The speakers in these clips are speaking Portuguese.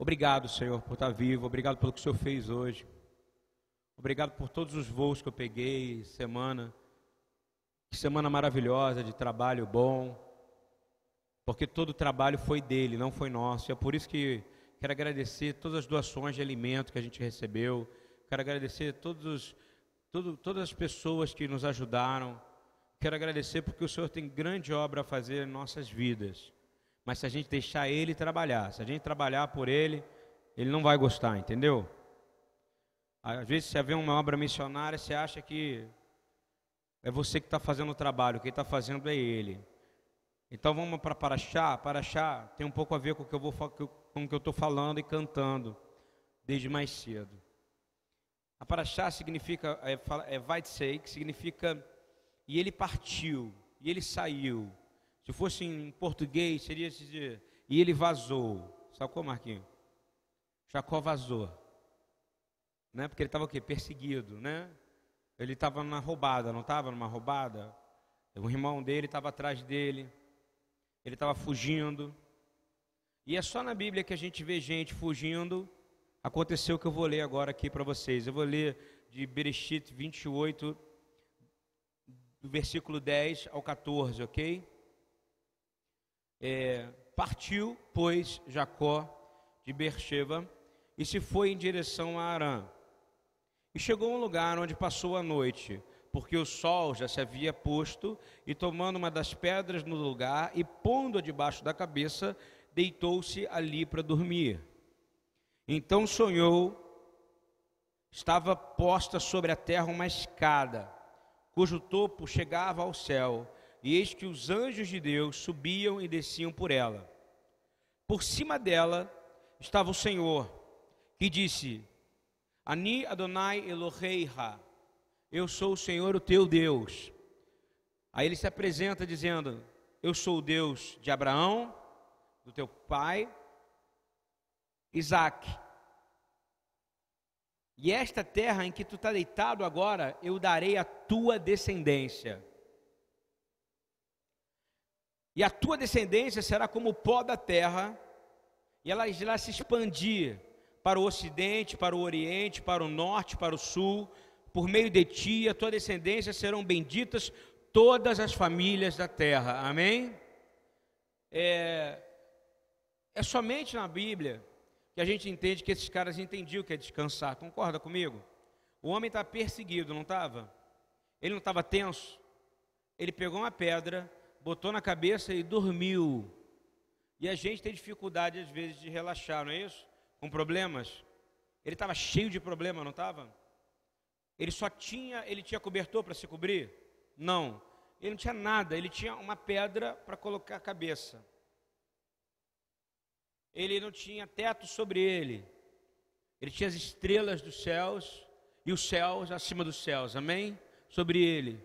Obrigado, Senhor, por estar vivo. Obrigado pelo que o Senhor fez hoje. Obrigado por todos os voos que eu peguei, semana. Que semana maravilhosa de trabalho bom. Porque todo o trabalho foi dele, não foi nosso. E é por isso que quero agradecer todas as doações de alimento que a gente recebeu. Quero agradecer todos, todo, todas as pessoas que nos ajudaram. Quero agradecer porque o Senhor tem grande obra a fazer em nossas vidas. Mas se a gente deixar Ele trabalhar, se a gente trabalhar por Ele, Ele não vai gostar, entendeu? Às vezes, se haver uma obra missionária, você acha que é você que está fazendo o trabalho, quem está fazendo é Ele. Então vamos para Paraxá. Paraxá tem um pouco a ver com o que eu vou com o que eu estou falando e cantando desde mais cedo. A Paraxá significa é, é vai que significa e ele partiu, e ele saiu. Se fosse em português, seria dizer, e ele vazou. Sacou, Marquinhos? Jacó vazou. Né? Porque ele estava o quê? Perseguido, né? Ele estava na roubada, não estava numa roubada? O irmão dele estava atrás dele. Ele estava fugindo. E é só na Bíblia que a gente vê gente fugindo. Aconteceu o que eu vou ler agora aqui para vocês. Eu vou ler de Bereshit 28, do versículo 10 ao 14, ok? É, partiu, pois, Jacó de Beersheba e se foi em direção a Arã. E chegou a um lugar onde passou a noite, porque o sol já se havia posto, e tomando uma das pedras no lugar e pondo-a debaixo da cabeça, deitou-se ali para dormir. Então sonhou, estava posta sobre a terra uma escada, cujo topo chegava ao céu, e eis que os anjos de Deus subiam e desciam por ela. Por cima dela estava o Senhor, que disse: Ani Adonai Eloheiha, eu sou o Senhor, o teu Deus. Aí ele se apresenta dizendo: Eu sou o Deus de Abraão, do teu pai, Isaac. E esta terra em que tu está deitado agora, eu darei a tua descendência. E a tua descendência será como o pó da terra, e ela irá se expandir para o ocidente, para o oriente, para o norte, para o sul. Por meio de ti, a tua descendência serão benditas todas as famílias da terra. Amém? É, é somente na Bíblia que a gente entende que esses caras entendiam o que é descansar. Concorda comigo? O homem está perseguido, não estava? Ele não estava tenso? Ele pegou uma pedra, botou na cabeça e dormiu. E a gente tem dificuldade às vezes de relaxar, não é isso? Com problemas. Ele estava cheio de problema, não estava? Ele só tinha, ele tinha cobertor para se cobrir? Não. Ele não tinha nada, ele tinha uma pedra para colocar a cabeça ele não tinha teto sobre ele, ele tinha as estrelas dos céus e os céus acima dos céus, amém? Sobre ele.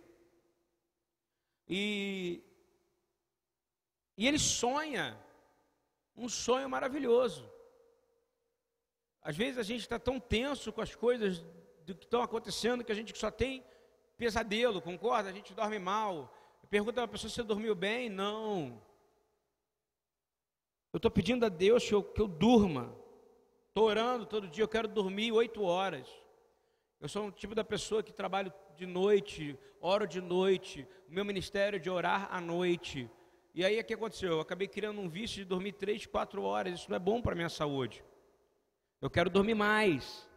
E, e ele sonha um sonho maravilhoso. Às vezes a gente está tão tenso com as coisas do que estão acontecendo que a gente só tem pesadelo, concorda? A gente dorme mal. Pergunta a pessoa se você dormiu bem? Não. Eu estou pedindo a Deus que eu, que eu durma. Estou orando todo dia, eu quero dormir oito horas. Eu sou um tipo da pessoa que trabalho de noite, oro de noite. O meu ministério é de orar à noite. E aí o que aconteceu? Eu acabei criando um vício de dormir três, quatro horas. Isso não é bom para a minha saúde. Eu quero dormir mais.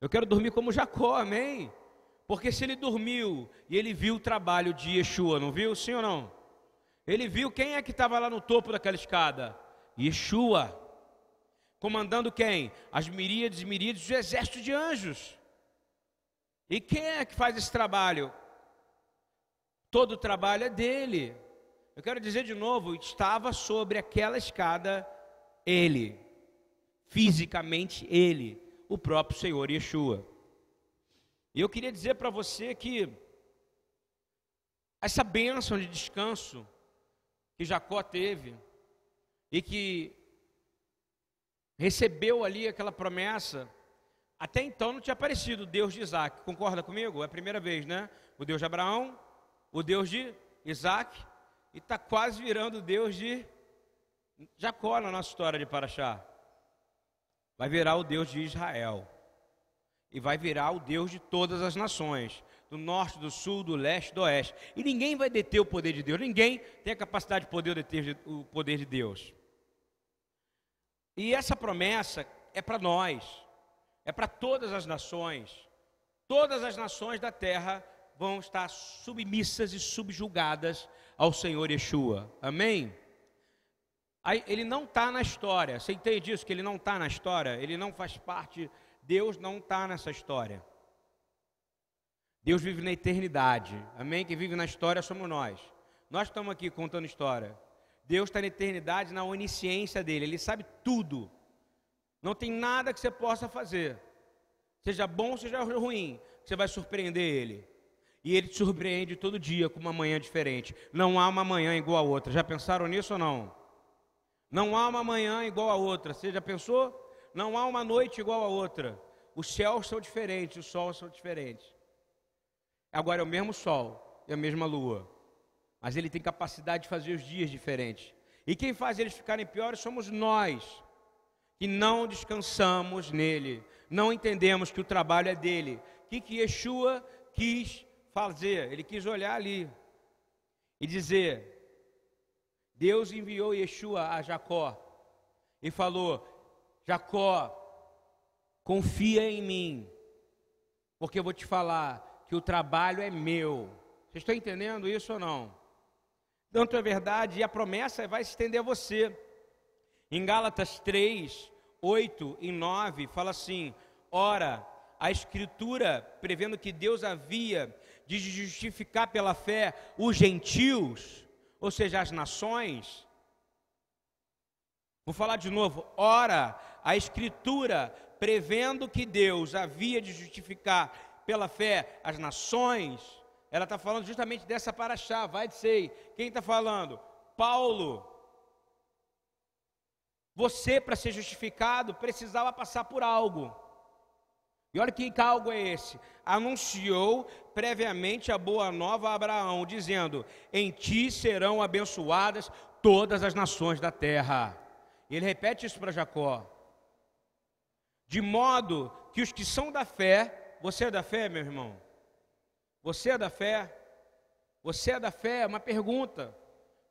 Eu quero dormir como Jacó, amém? Porque se ele dormiu e ele viu o trabalho de Yeshua, não viu? Sim ou não? Ele viu quem é que estava lá no topo daquela escada? Yeshua. Comandando quem? As miríades e miríades do exército de anjos. E quem é que faz esse trabalho? Todo o trabalho é dele. Eu quero dizer de novo, estava sobre aquela escada ele, fisicamente ele, o próprio Senhor Yeshua. E eu queria dizer para você que essa bênção de descanso que Jacó teve e que recebeu ali aquela promessa, até então não tinha aparecido o Deus de Isaac. Concorda comigo? É a primeira vez, né? O Deus de Abraão, o Deus de Isaac, e está quase virando Deus de Jacó na nossa história de Paraxá. vai virar o Deus de Israel. E vai virar o Deus de todas as nações, do norte, do sul, do leste, do oeste. E ninguém vai deter o poder de Deus, ninguém tem a capacidade de poder deter o poder de Deus. E essa promessa é para nós, é para todas as nações. Todas as nações da terra vão estar submissas e subjugadas ao Senhor Yeshua. Amém? Aí, ele não está na história. Você entende isso? Que ele não está na história? Ele não faz parte. Deus não está nessa história. Deus vive na eternidade. Amém? Quem vive na história somos nós. Nós estamos aqui contando história. Deus está na eternidade, na onisciência dele. Ele sabe tudo. Não tem nada que você possa fazer, seja bom, seja ruim, você vai surpreender ele. E ele te surpreende todo dia com uma manhã diferente. Não há uma manhã igual a outra. Já pensaram nisso ou não? Não há uma manhã igual a outra. Você já pensou? Não há uma noite igual a outra. Os céus são diferentes, os sols são diferentes. Agora é o mesmo sol e a mesma lua. Mas ele tem capacidade de fazer os dias diferentes. E quem faz eles ficarem piores somos nós, que não descansamos nele, não entendemos que o trabalho é dele. Que, que Yeshua quis fazer? Ele quis olhar ali e dizer: Deus enviou Yeshua a Jacó e falou: Jacó, confia em mim, porque eu vou te falar que o trabalho é meu. Vocês estão entendendo isso ou não? Tanto é verdade, e a promessa vai se estender a você. Em Gálatas 3, 8 e 9, fala assim: Ora, a Escritura, prevendo que Deus havia de justificar pela fé os gentios, ou seja, as nações. Vou falar de novo. Ora, a Escritura, prevendo que Deus havia de justificar pela fé as nações, ela está falando justamente dessa paraxá, vai dizer. Quem está falando? Paulo. Você, para ser justificado, precisava passar por algo. E olha que algo é esse. Anunciou previamente a boa nova a Abraão, dizendo: Em ti serão abençoadas todas as nações da terra. E ele repete isso para Jacó. De modo que os que são da fé, você é da fé, meu irmão? Você é da fé? Você é da fé? É uma pergunta.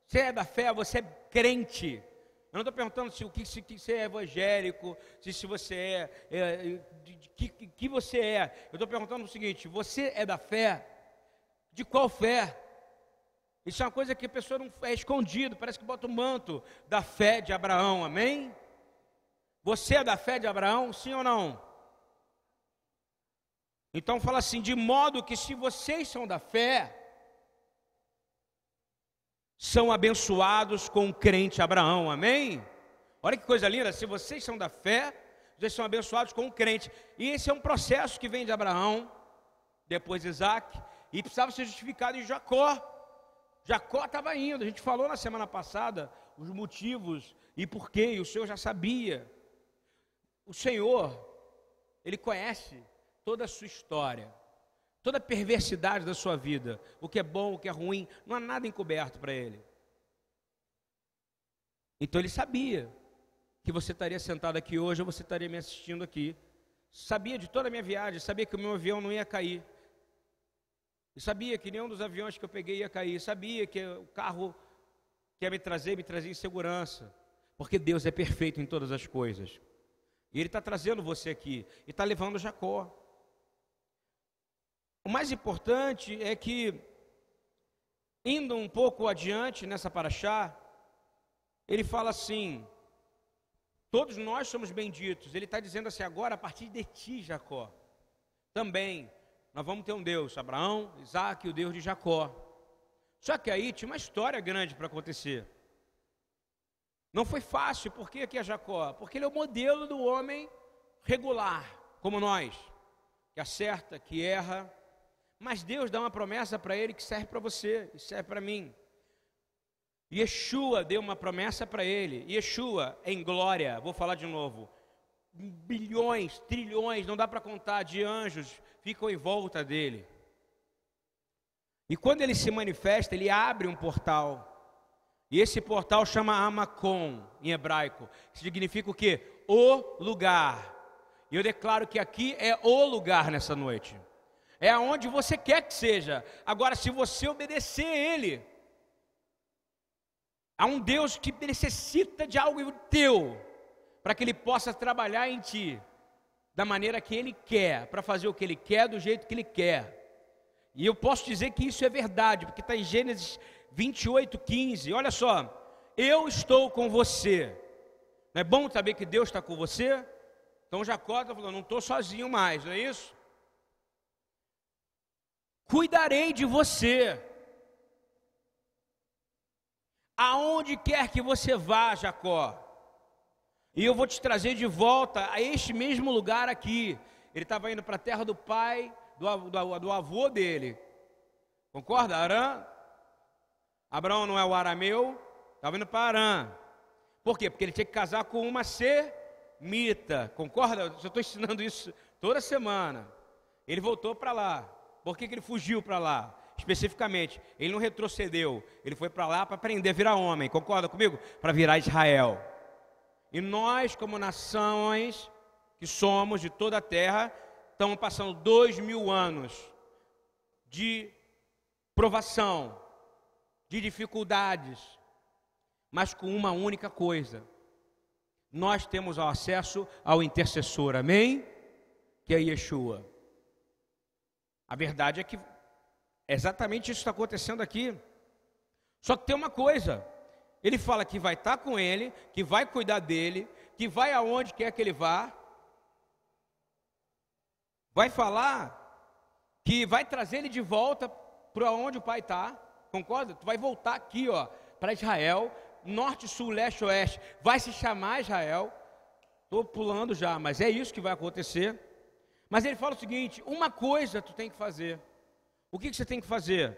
Você é da fé? Você é crente? Eu não estou perguntando se o que, se, você é evangélico, se, se você é, é que, que você é. Eu estou perguntando o seguinte: você é da fé? De qual fé? Isso é uma coisa que a pessoa não é escondido, parece que bota o manto da fé de Abraão, amém? Você é da fé de Abraão, sim ou não? Então fala assim: de modo que se vocês são da fé, são abençoados com o crente Abraão, amém? Olha que coisa linda, se vocês são da fé, vocês são abençoados com o crente. E esse é um processo que vem de Abraão, depois Isaac, e precisava ser justificado em Jacó. Jacó estava indo, a gente falou na semana passada os motivos e porquê, e o Senhor já sabia. O Senhor, Ele conhece toda a sua história toda a perversidade da sua vida, o que é bom, o que é ruim, não há nada encoberto para ele. Então ele sabia que você estaria sentado aqui hoje ou você estaria me assistindo aqui. Sabia de toda a minha viagem, sabia que o meu avião não ia cair. Sabia que nenhum dos aviões que eu peguei ia cair. Sabia que o carro que ia me trazer, me trazia em segurança. Porque Deus é perfeito em todas as coisas. E Ele está trazendo você aqui. E está levando Jacó. O mais importante é que, indo um pouco adiante nessa paraxá, ele fala assim: todos nós somos benditos. Ele está dizendo assim: agora, a partir de ti, Jacó, também nós vamos ter um Deus, Abraão, Isaac, o Deus de Jacó. Só que aí tinha uma história grande para acontecer. Não foi fácil, por que aqui é Jacó? Porque ele é o modelo do homem regular, como nós, que acerta, que erra, mas Deus dá uma promessa para ele que serve para você serve para mim. Yeshua deu uma promessa para ele. Yeshua em glória, vou falar de novo. Bilhões, trilhões, não dá para contar, de anjos ficam em volta dele. E quando ele se manifesta, ele abre um portal. E esse portal chama Amacon, em hebraico. Significa o quê? O lugar. E eu declaro que aqui é o lugar nessa noite. É aonde você quer que seja. Agora, se você obedecer a Ele, há um Deus que necessita de algo teu, para que Ele possa trabalhar em ti, da maneira que Ele quer, para fazer o que Ele quer, do jeito que Ele quer. E eu posso dizer que isso é verdade, porque está em Gênesis 28, 15. Olha só, eu estou com você. Não é bom saber que Deus está com você? Então Jacó está falando, não estou sozinho mais, não é isso? Cuidarei de você. Aonde quer que você vá, Jacó. E eu vou te trazer de volta a este mesmo lugar aqui. Ele estava indo para a terra do pai, do, do, do avô dele. Concorda? Arã? Abraão não é o arameu, estava indo para Arã. Por quê? Porque ele tinha que casar com uma semita. Concorda? Eu estou ensinando isso toda semana. Ele voltou para lá. Por que, que ele fugiu para lá? Especificamente, ele não retrocedeu. Ele foi para lá para aprender a virar homem. Concorda comigo? Para virar Israel. E nós, como nações que somos de toda a terra, estamos passando dois mil anos de provação, de dificuldades, mas com uma única coisa: nós temos acesso ao intercessor, amém? Que é Yeshua. A verdade é que exatamente isso está acontecendo aqui. Só que tem uma coisa: ele fala que vai estar com ele, que vai cuidar dele, que vai aonde quer que ele vá, vai falar que vai trazer ele de volta para onde o pai está. Concorda? Tu vai voltar aqui, ó, para Israel, norte, sul, leste, oeste. Vai se chamar Israel. Estou pulando já, mas é isso que vai acontecer. Mas ele fala o seguinte: uma coisa tu tem que fazer. O que, que você tem que fazer?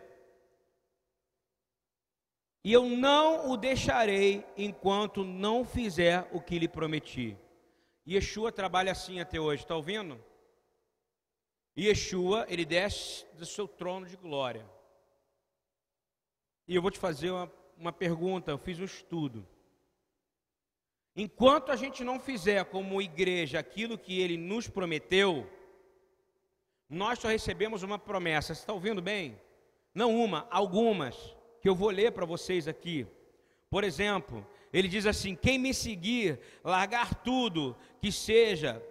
E eu não o deixarei enquanto não fizer o que lhe prometi. Yeshua trabalha assim até hoje, está ouvindo? Yeshua, ele desce do seu trono de glória. E eu vou te fazer uma, uma pergunta, eu fiz um estudo. Enquanto a gente não fizer como igreja aquilo que ele nos prometeu, nós só recebemos uma promessa. Você está ouvindo bem? Não uma, algumas, que eu vou ler para vocês aqui. Por exemplo, ele diz assim: quem me seguir, largar tudo que seja,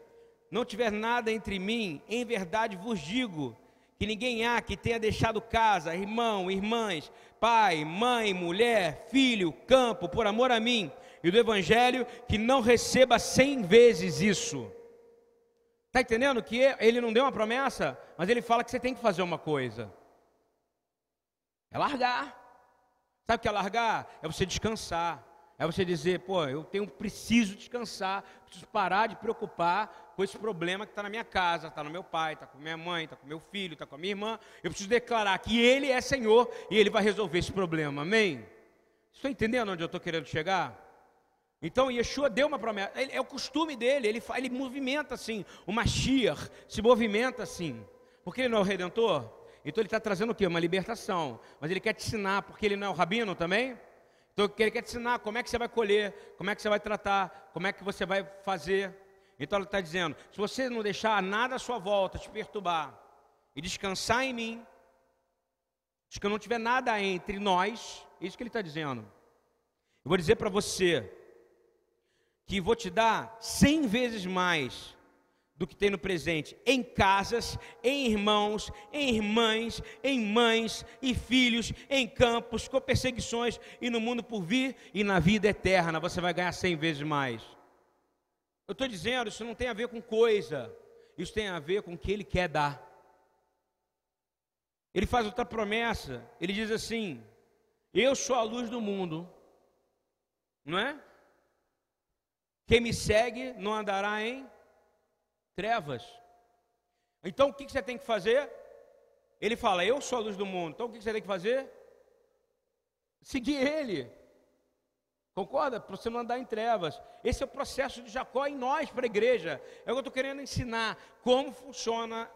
não tiver nada entre mim, em verdade vos digo, que ninguém há que tenha deixado casa, irmão, irmãs, pai, mãe, mulher, filho, campo, por amor a mim e do Evangelho, que não receba cem vezes isso. Está entendendo que ele não deu uma promessa, mas ele fala que você tem que fazer uma coisa. É largar. Sabe o que é largar? É você descansar. É você dizer, pô, eu tenho, preciso descansar, preciso parar de preocupar com esse problema que está na minha casa, está no meu pai, está com minha mãe, está com meu filho, está com a minha irmã. Eu preciso declarar que Ele é Senhor e Ele vai resolver esse problema. Amém? Estou entendendo onde eu estou querendo chegar? Então Yeshua deu uma promessa, ele, é o costume dele, ele, ele movimenta assim, o Mashiach se movimenta assim, porque ele não é o Redentor, então ele está trazendo o quê? Uma libertação, mas ele quer te ensinar, porque ele não é o Rabino também, então ele quer te ensinar como é que você vai colher, como é que você vai tratar, como é que você vai fazer. Então ele está dizendo: se você não deixar nada à sua volta te perturbar e descansar em mim, se que não tiver nada entre nós, é isso que ele está dizendo. Eu vou dizer para você que vou te dar cem vezes mais do que tem no presente, em casas, em irmãos, em irmãs, em mães e filhos, em campos, com perseguições e no mundo por vir e na vida eterna você vai ganhar cem vezes mais. Eu estou dizendo, isso não tem a ver com coisa, isso tem a ver com o que Ele quer dar. Ele faz outra promessa, ele diz assim: Eu sou a luz do mundo, não é? Quem me segue não andará em trevas. Então o que você tem que fazer? Ele fala: Eu sou a luz do mundo. Então o que você tem que fazer? Seguir ele. Concorda? Para você não andar em trevas. Esse é o processo de Jacó em nós, para a igreja. É o que eu estou querendo ensinar. Como funciona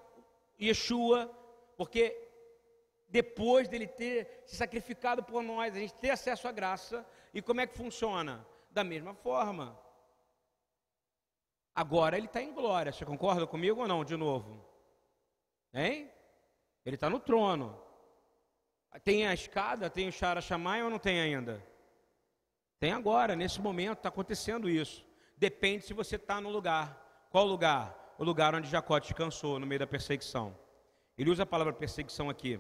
Yeshua. Porque depois dele ter se sacrificado por nós, a gente ter acesso à graça. E como é que funciona? Da mesma forma. Agora ele está em glória. Você concorda comigo ou não? De novo. Hein? Ele está no trono. Tem a escada, tem o Shara Shamai ou não tem ainda? Tem agora, nesse momento, está acontecendo isso. Depende se você está no lugar. Qual lugar? O lugar onde Jacó descansou, no meio da perseguição. Ele usa a palavra perseguição aqui.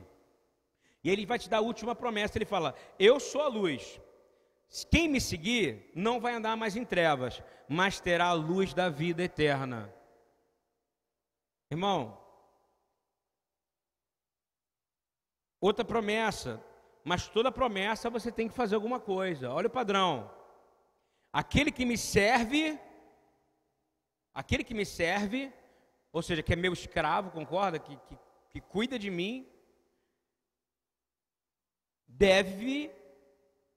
E ele vai te dar a última promessa. Ele fala: Eu sou a luz. Quem me seguir não vai andar mais em trevas, mas terá a luz da vida eterna. Irmão, outra promessa, mas toda promessa você tem que fazer alguma coisa. Olha o padrão. Aquele que me serve, aquele que me serve, ou seja, que é meu escravo, concorda? Que, que, que cuida de mim, deve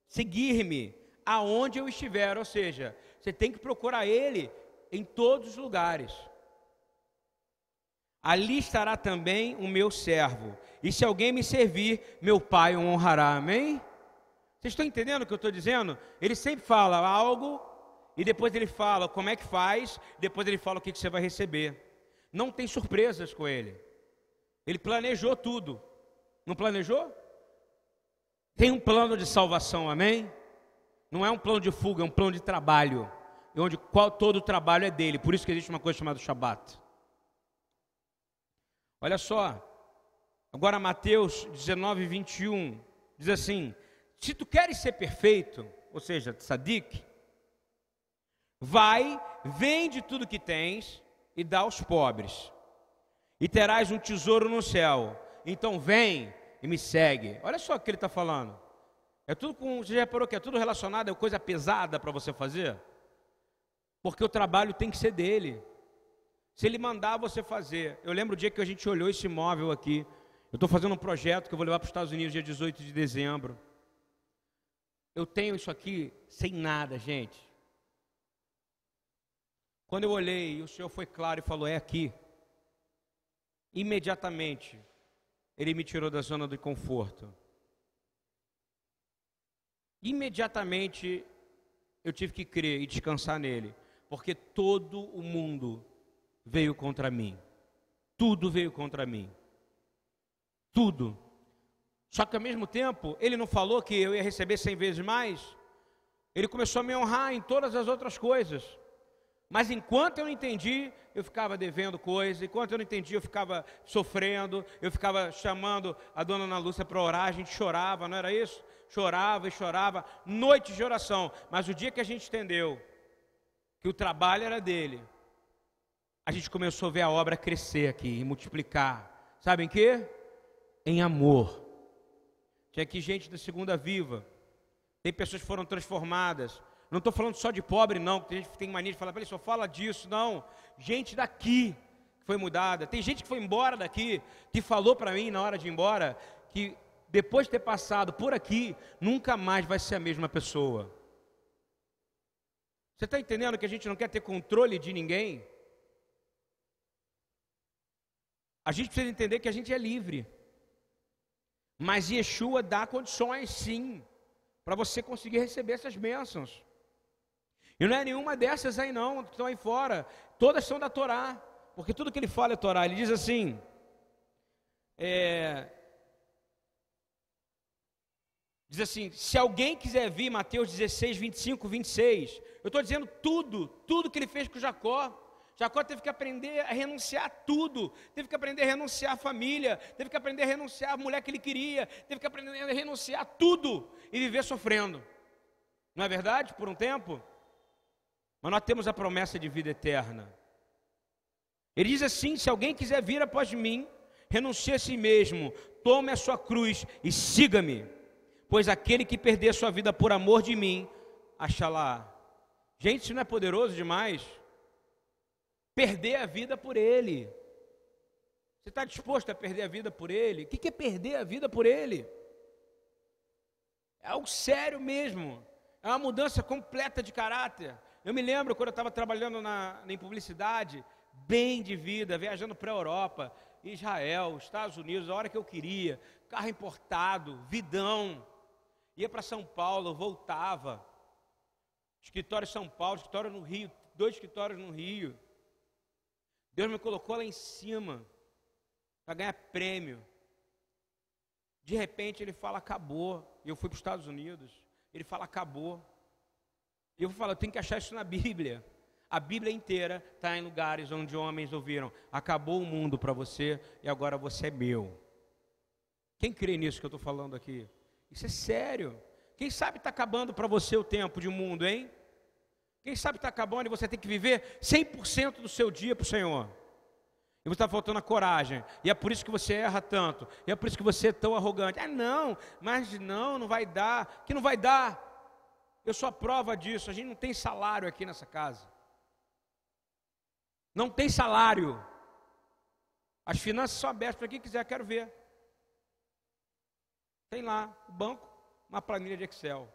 seguir-me aonde eu estiver, ou seja, você tem que procurar ele em todos os lugares. Ali estará também o meu servo, e se alguém me servir, meu pai o honrará. Amém? Vocês estão entendendo o que eu estou dizendo? Ele sempre fala algo, e depois ele fala como é que faz, depois ele fala o que, que você vai receber. Não tem surpresas com ele. Ele planejou tudo. Não planejou? Tem um plano de salvação, amém? Não é um plano de fuga, é um plano de trabalho. Onde qual, todo o trabalho é dele. Por isso que existe uma coisa chamada Shabat. Olha só. Agora Mateus 19, 21 diz assim: Se tu queres ser perfeito, ou seja, tzadik, vai, vende tudo que tens e dá aos pobres, e terás um tesouro no céu. Então vem, e me segue. Olha só o que ele está falando. É tudo com. Você já reparou que é tudo relacionado, é coisa pesada para você fazer? Porque o trabalho tem que ser dele. Se ele mandar você fazer. Eu lembro o dia que a gente olhou esse imóvel aqui. Eu estou fazendo um projeto que eu vou levar para os Estados Unidos dia 18 de dezembro. Eu tenho isso aqui sem nada, gente. Quando eu olhei, o Senhor foi claro e falou: é aqui. Imediatamente, ele me tirou da zona de conforto. Imediatamente eu tive que crer e descansar nele, porque todo o mundo veio contra mim. Tudo veio contra mim. Tudo. Só que ao mesmo tempo, ele não falou que eu ia receber cem vezes mais. Ele começou a me honrar em todas as outras coisas. Mas enquanto eu não entendi, eu ficava devendo coisa, enquanto eu não entendi, eu ficava sofrendo, eu ficava chamando a dona Ana Lúcia para orar, a gente chorava, não era isso? Chorava e chorava, noite de oração. Mas o dia que a gente entendeu que o trabalho era dele, a gente começou a ver a obra crescer aqui e multiplicar. Sabe em? Em amor. Tinha aqui gente da Segunda Viva, tem pessoas que foram transformadas, não estou falando só de pobre, não, a gente tem mania de falar, ele só fala disso, não. Gente daqui que foi mudada. Tem gente que foi embora daqui, que falou para mim na hora de ir embora, que depois de ter passado por aqui, nunca mais vai ser a mesma pessoa. Você está entendendo que a gente não quer ter controle de ninguém? A gente precisa entender que a gente é livre. Mas Yeshua dá condições, sim, para você conseguir receber essas bênçãos. E não é nenhuma dessas aí não, que estão aí fora. Todas são da Torá. Porque tudo que ele fala é Torá. Ele diz assim. É, diz assim: se alguém quiser vir, Mateus 16, 25, 26. Eu estou dizendo tudo, tudo que ele fez com Jacó. Jacó teve que aprender a renunciar a tudo, teve que aprender a renunciar a família, teve que aprender a renunciar a mulher que ele queria, teve que aprender a renunciar a tudo e viver sofrendo. Não é verdade? Por um tempo? Mas nós temos a promessa de vida eterna. Ele diz assim: se alguém quiser vir após mim, renuncie a si mesmo, tome a sua cruz e siga-me. Pois aquele que perder sua vida por amor de mim, achará. Gente, isso não é poderoso demais? Perder a vida por ele. Você está disposto a perder a vida por ele? O que é perder a vida por ele? É algo sério mesmo. É uma mudança completa de caráter. Eu me lembro quando eu estava trabalhando na, em publicidade, bem de vida, viajando para a Europa, Israel, Estados Unidos, a hora que eu queria, carro importado, vidão. Ia para São Paulo, voltava. Escritório em São Paulo, escritório no Rio, dois escritórios no Rio. Deus me colocou lá em cima para ganhar prêmio. De repente ele fala, acabou. Eu fui para os Estados Unidos. Ele fala, acabou. E eu falo, eu tenho que achar isso na Bíblia. A Bíblia inteira está em lugares onde homens ouviram: acabou o mundo para você e agora você é meu. Quem crê nisso que eu estou falando aqui? Isso é sério. Quem sabe está acabando para você o tempo de mundo, hein? Quem sabe está acabando e você tem que viver 100% do seu dia para o Senhor. E você está faltando a coragem. E é por isso que você erra tanto. E é por isso que você é tão arrogante. Ah, não, mas não, não vai dar. Que não vai dar. Eu sou a prova disso. A gente não tem salário aqui nessa casa. Não tem salário. As finanças são abertas para quem quiser, quero ver. Tem lá o banco, uma planilha de Excel.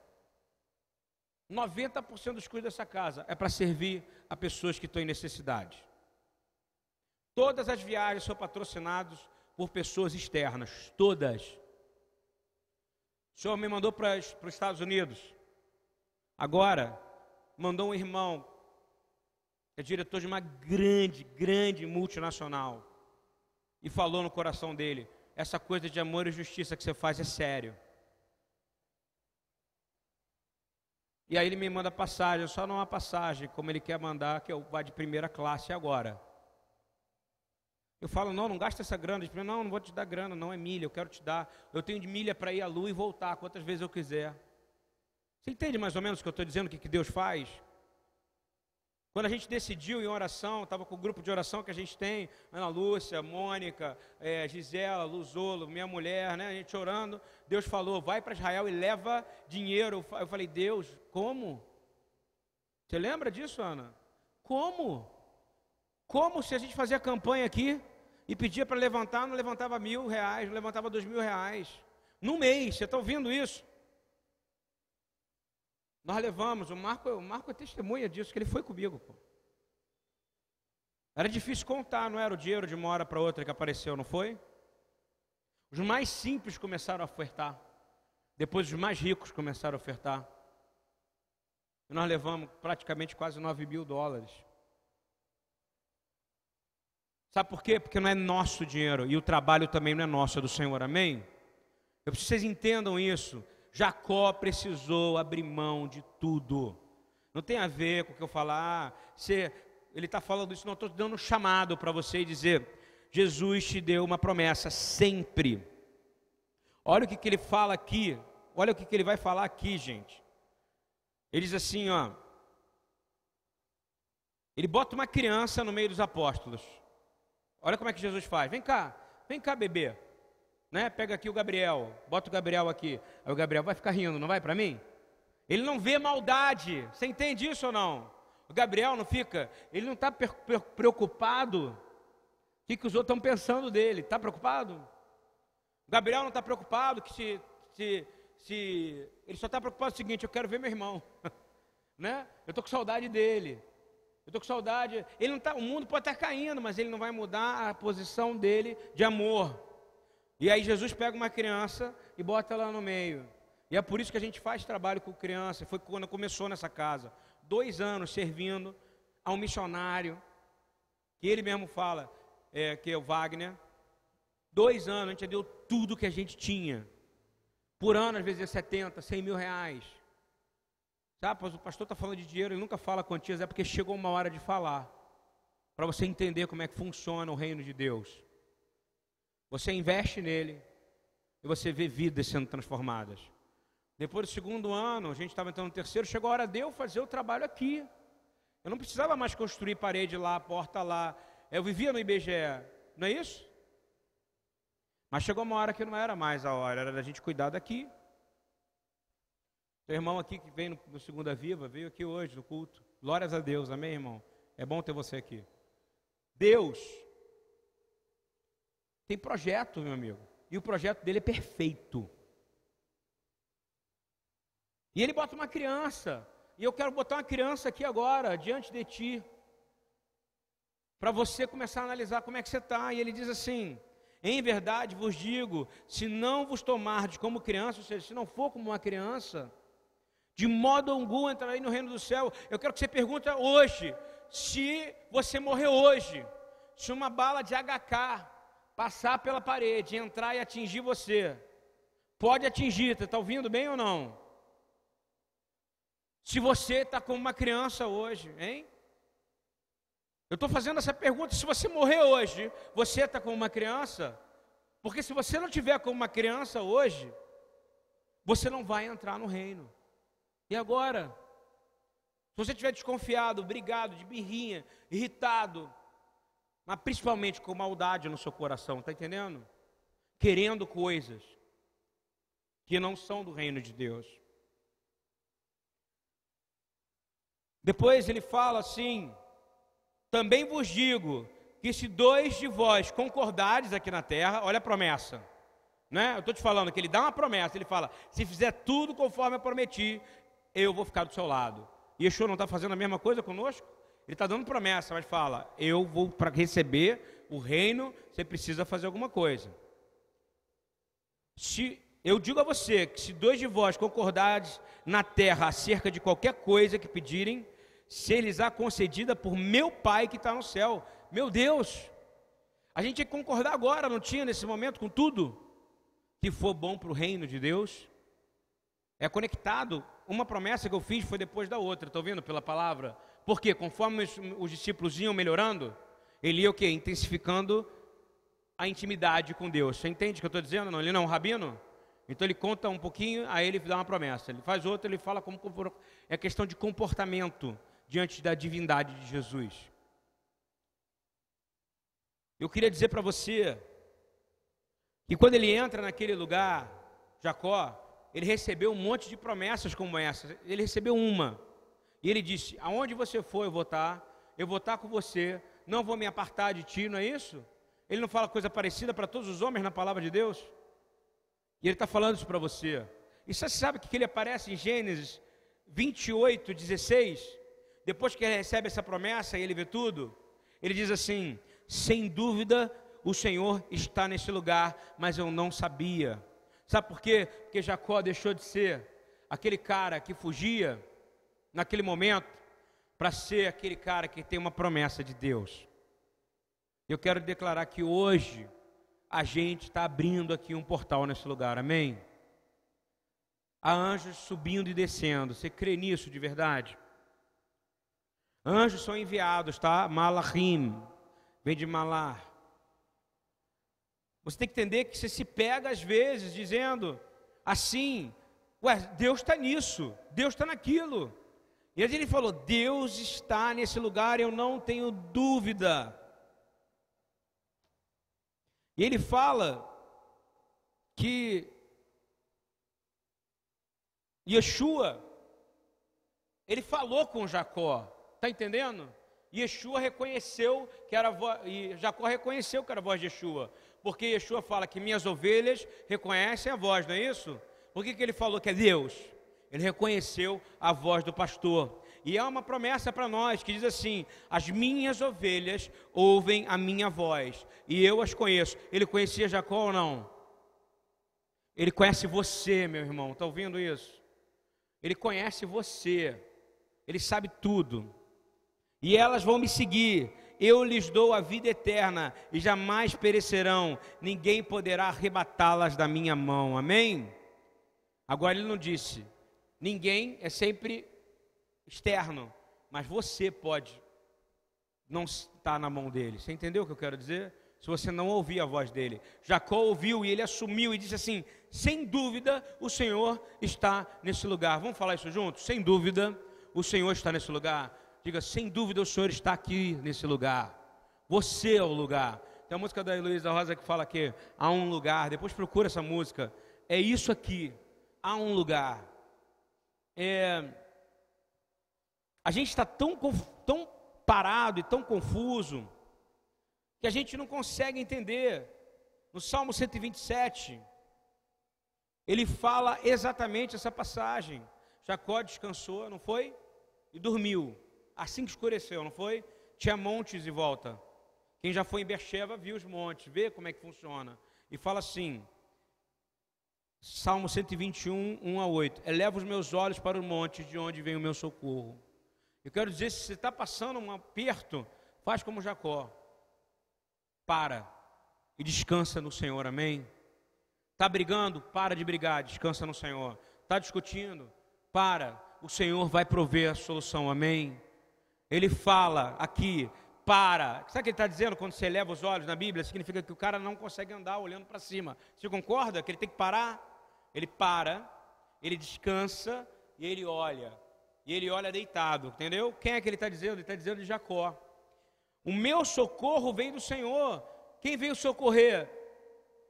90% dos custos dessa casa é para servir a pessoas que estão em necessidade. Todas as viagens são patrocinadas por pessoas externas, todas. O Senhor me mandou para, para os Estados Unidos. Agora, mandou um irmão, que é diretor de uma grande, grande multinacional, e falou no coração dele: essa coisa de amor e justiça que você faz é sério. E aí ele me manda passagem, só não há passagem, como ele quer mandar, que eu vá de primeira classe agora. Eu falo, não, não gasta essa grana. Ele não, não vou te dar grana, não é milha, eu quero te dar. Eu tenho de milha para ir à lua e voltar quantas vezes eu quiser. Você entende mais ou menos o que eu estou dizendo, o que, Deus faz? Quando a gente decidiu em oração, estava com o grupo de oração que a gente tem, Ana Lúcia, Mônica, é, Gisela, Luzolo, minha mulher, né? A gente orando, Deus falou, vai para Israel e leva dinheiro. Eu falei, Deus, como? Você lembra disso, Ana? Como? Como se a gente fazia campanha aqui e pedia para levantar, não levantava mil reais, não levantava dois mil reais. No mês, você está ouvindo isso? Nós levamos, o Marco, o Marco é testemunha disso, que ele foi comigo. Pô. Era difícil contar, não era o dinheiro de uma hora para outra que apareceu, não foi? Os mais simples começaram a ofertar. Depois os mais ricos começaram a ofertar. E nós levamos praticamente quase 9 mil dólares. Sabe por quê? Porque não é nosso dinheiro e o trabalho também não é nosso, é do Senhor, amém? Eu preciso que vocês entendam isso. Jacó precisou abrir mão de tudo. Não tem a ver com o que eu falar. Ah, você, ele está falando isso, não estou dando um chamado para você e dizer: Jesus te deu uma promessa sempre. Olha o que, que ele fala aqui. Olha o que, que ele vai falar aqui, gente. Ele diz assim, ó. Ele bota uma criança no meio dos apóstolos. Olha como é que Jesus faz. Vem cá, vem cá, bebê né? Pega aqui o Gabriel, bota o Gabriel aqui. Aí o Gabriel vai ficar rindo, não vai para mim? Ele não vê maldade. Você entende isso ou não? O Gabriel não fica, ele não está preocupado. O que, que os outros estão pensando dele? Está preocupado? O Gabriel não está preocupado que se, se, se ele só está preocupado com o seguinte: eu quero ver meu irmão, né? Eu estou com saudade dele. Eu estou com saudade. Ele não tá, o mundo pode estar caindo, mas ele não vai mudar a posição dele de amor. E aí Jesus pega uma criança e bota ela no meio. E é por isso que a gente faz trabalho com criança. Foi quando começou nessa casa. Dois anos servindo a um missionário, que ele mesmo fala, é, que é o Wagner. Dois anos, a gente deu tudo que a gente tinha. Por ano, às vezes é 70, 100 mil reais. Sabe, o pastor está falando de dinheiro, ele nunca fala quantias, é porque chegou uma hora de falar. Para você entender como é que funciona o reino de Deus. Você investe nele e você vê vidas sendo transformadas. Depois do segundo ano, a gente estava entrando no terceiro, chegou a hora de eu fazer o trabalho aqui. Eu não precisava mais construir parede lá, porta lá. Eu vivia no IBGE, não é isso? Mas chegou uma hora que não era mais a hora, era da gente cuidar daqui. Seu irmão aqui que vem no, no Segunda Viva, veio aqui hoje no culto. Glórias a Deus, amém, irmão? É bom ter você aqui. Deus tem projeto, meu amigo. E o projeto dele é perfeito. E ele bota uma criança. E eu quero botar uma criança aqui agora, diante de ti. Para você começar a analisar como é que você está. E ele diz assim: Em verdade vos digo: se não vos tomardes como criança, ou seja, se não for como uma criança, de modo algum entrarei no reino do céu. Eu quero que você pergunte hoje: se você morrer hoje, se uma bala de HK passar pela parede, entrar e atingir você, pode atingir, está ouvindo bem ou não? Se você está como uma criança hoje, hein? Eu estou fazendo essa pergunta: se você morrer hoje, você está como uma criança? Porque se você não tiver como uma criança hoje, você não vai entrar no reino. E agora? Se você estiver desconfiado, brigado, de birrinha, irritado, mas principalmente com maldade no seu coração, está entendendo? Querendo coisas que não são do reino de Deus. Depois ele fala assim: também vos digo que se dois de vós concordares aqui na terra, olha a promessa, né? Eu estou te falando que ele dá uma promessa, ele fala: se fizer tudo conforme eu prometi, eu vou ficar do seu lado. E Yeshua não está fazendo a mesma coisa conosco? Ele está dando promessa, mas fala: eu vou para receber o reino, você precisa fazer alguma coisa. Se eu digo a você que se dois de vós concordares na terra acerca de qualquer coisa que pedirem, se lhes há concedida por meu Pai que está no céu. Meu Deus! A gente tinha que concordar agora, não tinha nesse momento com tudo que for bom para o reino de Deus. É conectado. Uma promessa que eu fiz foi depois da outra, estou vendo pela palavra? Porque conforme os, os discípulos iam melhorando, ele ia o quê? Intensificando a intimidade com Deus. Você entende o que eu estou dizendo? Não, ele não é um rabino? Então ele conta um pouquinho, aí ele dá uma promessa. Ele faz outra, ele fala como é questão de comportamento diante da divindade de Jesus. Eu queria dizer para você que quando ele entra naquele lugar, Jacó, ele recebeu um monte de promessas como essa. Ele recebeu uma. E ele disse: Aonde você for, eu vou estar. Eu vou estar com você. Não vou me apartar de ti, não é isso? Ele não fala coisa parecida para todos os homens na palavra de Deus? E ele está falando isso para você. E você sabe que ele aparece em Gênesis 28, 16? depois que ele recebe essa promessa e ele vê tudo, ele diz assim: sem dúvida o Senhor está nesse lugar, mas eu não sabia. Sabe por quê? Porque Jacó deixou de ser aquele cara que fugia naquele momento para ser aquele cara que tem uma promessa de Deus. Eu quero declarar que hoje a gente está abrindo aqui um portal nesse lugar, amém? Há anjos subindo e descendo, você crê nisso de verdade? Anjos são enviados, tá? Malachim, vem de malar. Você tem que entender que você se pega às vezes dizendo assim, ué, Deus está nisso, Deus está naquilo. E aí ele falou: Deus está nesse lugar, eu não tenho dúvida. E ele fala que Yeshua, ele falou com Jacó, Está entendendo? Yeshua reconheceu que era voz, e Jacó reconheceu que era a voz de Yeshua, porque Yeshua fala que minhas ovelhas reconhecem a voz, não é isso? Por que, que ele falou que é Deus? Ele reconheceu a voz do pastor. E é uma promessa para nós que diz assim: As minhas ovelhas ouvem a minha voz, e eu as conheço. Ele conhecia Jacó ou não? Ele conhece você, meu irmão, está ouvindo isso? Ele conhece você, ele sabe tudo e elas vão me seguir. Eu lhes dou a vida eterna e jamais perecerão, ninguém poderá arrebatá-las da minha mão. Amém? Agora ele não disse, ninguém é sempre externo, mas você pode não estar na mão dele. Você entendeu o que eu quero dizer? Se você não ouvir a voz dele. Jacó ouviu e ele assumiu e disse assim: sem dúvida o Senhor está nesse lugar. Vamos falar isso juntos? Sem dúvida o Senhor está nesse lugar. Diga, sem dúvida o Senhor está aqui nesse lugar. Você é o lugar. Tem a música da Heloísa Rosa que fala que há um lugar. Depois procura essa música. É isso aqui. Há um lugar. É... A gente está tão, tão parado e tão confuso que a gente não consegue entender. No Salmo 127, ele fala exatamente essa passagem. Jacó descansou, não foi? E dormiu assim que escureceu, não foi? Tinha montes em volta. Quem já foi em Bercheva viu os montes, vê como é que funciona. E fala assim, Salmo 121, 1 a 8. Eleva os meus olhos para o monte de onde vem o meu socorro. Eu quero dizer, se você está passando um aperto, faz como Jacó. Para e descansa no Senhor, amém? Está brigando? Para de brigar, descansa no Senhor. Está discutindo? Para, o Senhor vai prover a solução, amém? Ele fala aqui, para. Sabe o que ele está dizendo quando você eleva os olhos na Bíblia? Significa que o cara não consegue andar olhando para cima. Você concorda que ele tem que parar? Ele para, ele descansa e ele olha. E ele olha deitado, entendeu? Quem é que ele está dizendo? Ele está dizendo de Jacó. O meu socorro vem do Senhor. Quem veio socorrer?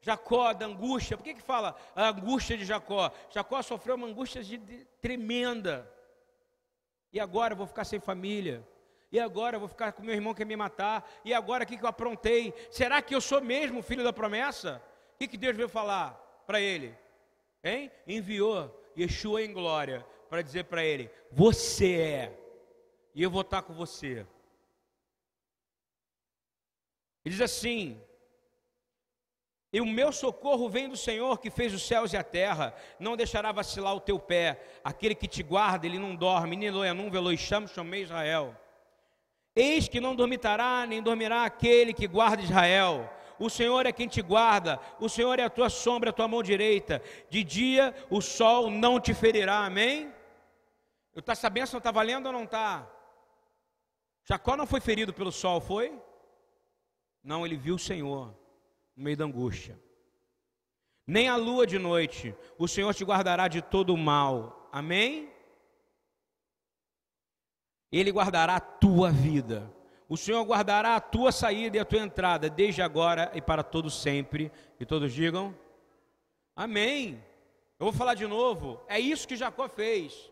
Jacó, da angústia. Por que, que fala a angústia de Jacó? Jacó sofreu uma angústia de, de, tremenda. E agora eu vou ficar sem família. E agora eu vou ficar com meu irmão que quer me matar. E agora o que, que eu aprontei? Será que eu sou mesmo filho da promessa? O que, que Deus veio falar para ele? Hein? Enviou Yeshua em glória para dizer para ele: Você é, e eu vou estar com você. Ele diz assim: E o meu socorro vem do Senhor que fez os céus e a terra, não deixará vacilar o teu pé. Aquele que te guarda, ele não dorme, nem loianum veloixam, chamei Israel. Eis que não dormitará, nem dormirá aquele que guarda Israel. O Senhor é quem te guarda, o Senhor é a tua sombra, a tua mão direita. De dia o sol não te ferirá, amém? Eu tá, essa bênção está valendo ou não está? Jacó não foi ferido pelo sol, foi? Não, ele viu o Senhor no meio da angústia. Nem a lua de noite, o Senhor te guardará de todo o mal. Amém? Ele guardará a tua vida. O Senhor guardará a tua saída e a tua entrada, desde agora e para todo sempre. E todos digam: Amém. Eu vou falar de novo. É isso que Jacó fez.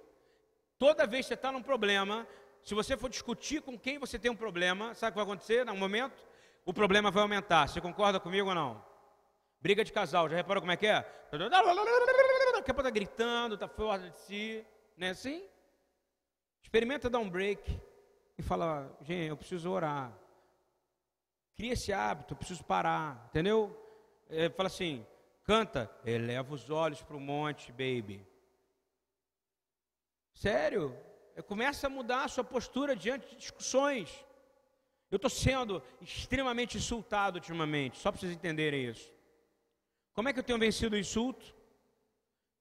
Toda vez que você está num problema, se você for discutir com quem você tem um problema, sabe o que vai acontecer? Num momento, o problema vai aumentar. Você concorda comigo ou não? Briga de casal, já reparou como é que é? Daqui a pouco está gritando, está fora de si, não é assim? Experimenta dar um break e fala, gente, eu preciso orar. Cria esse hábito, eu preciso parar, entendeu? É, fala assim, canta, eleva os olhos para o monte, baby. Sério, é, começa a mudar a sua postura diante de discussões. Eu estou sendo extremamente insultado ultimamente, só para vocês entenderem isso. Como é que eu tenho vencido o insulto?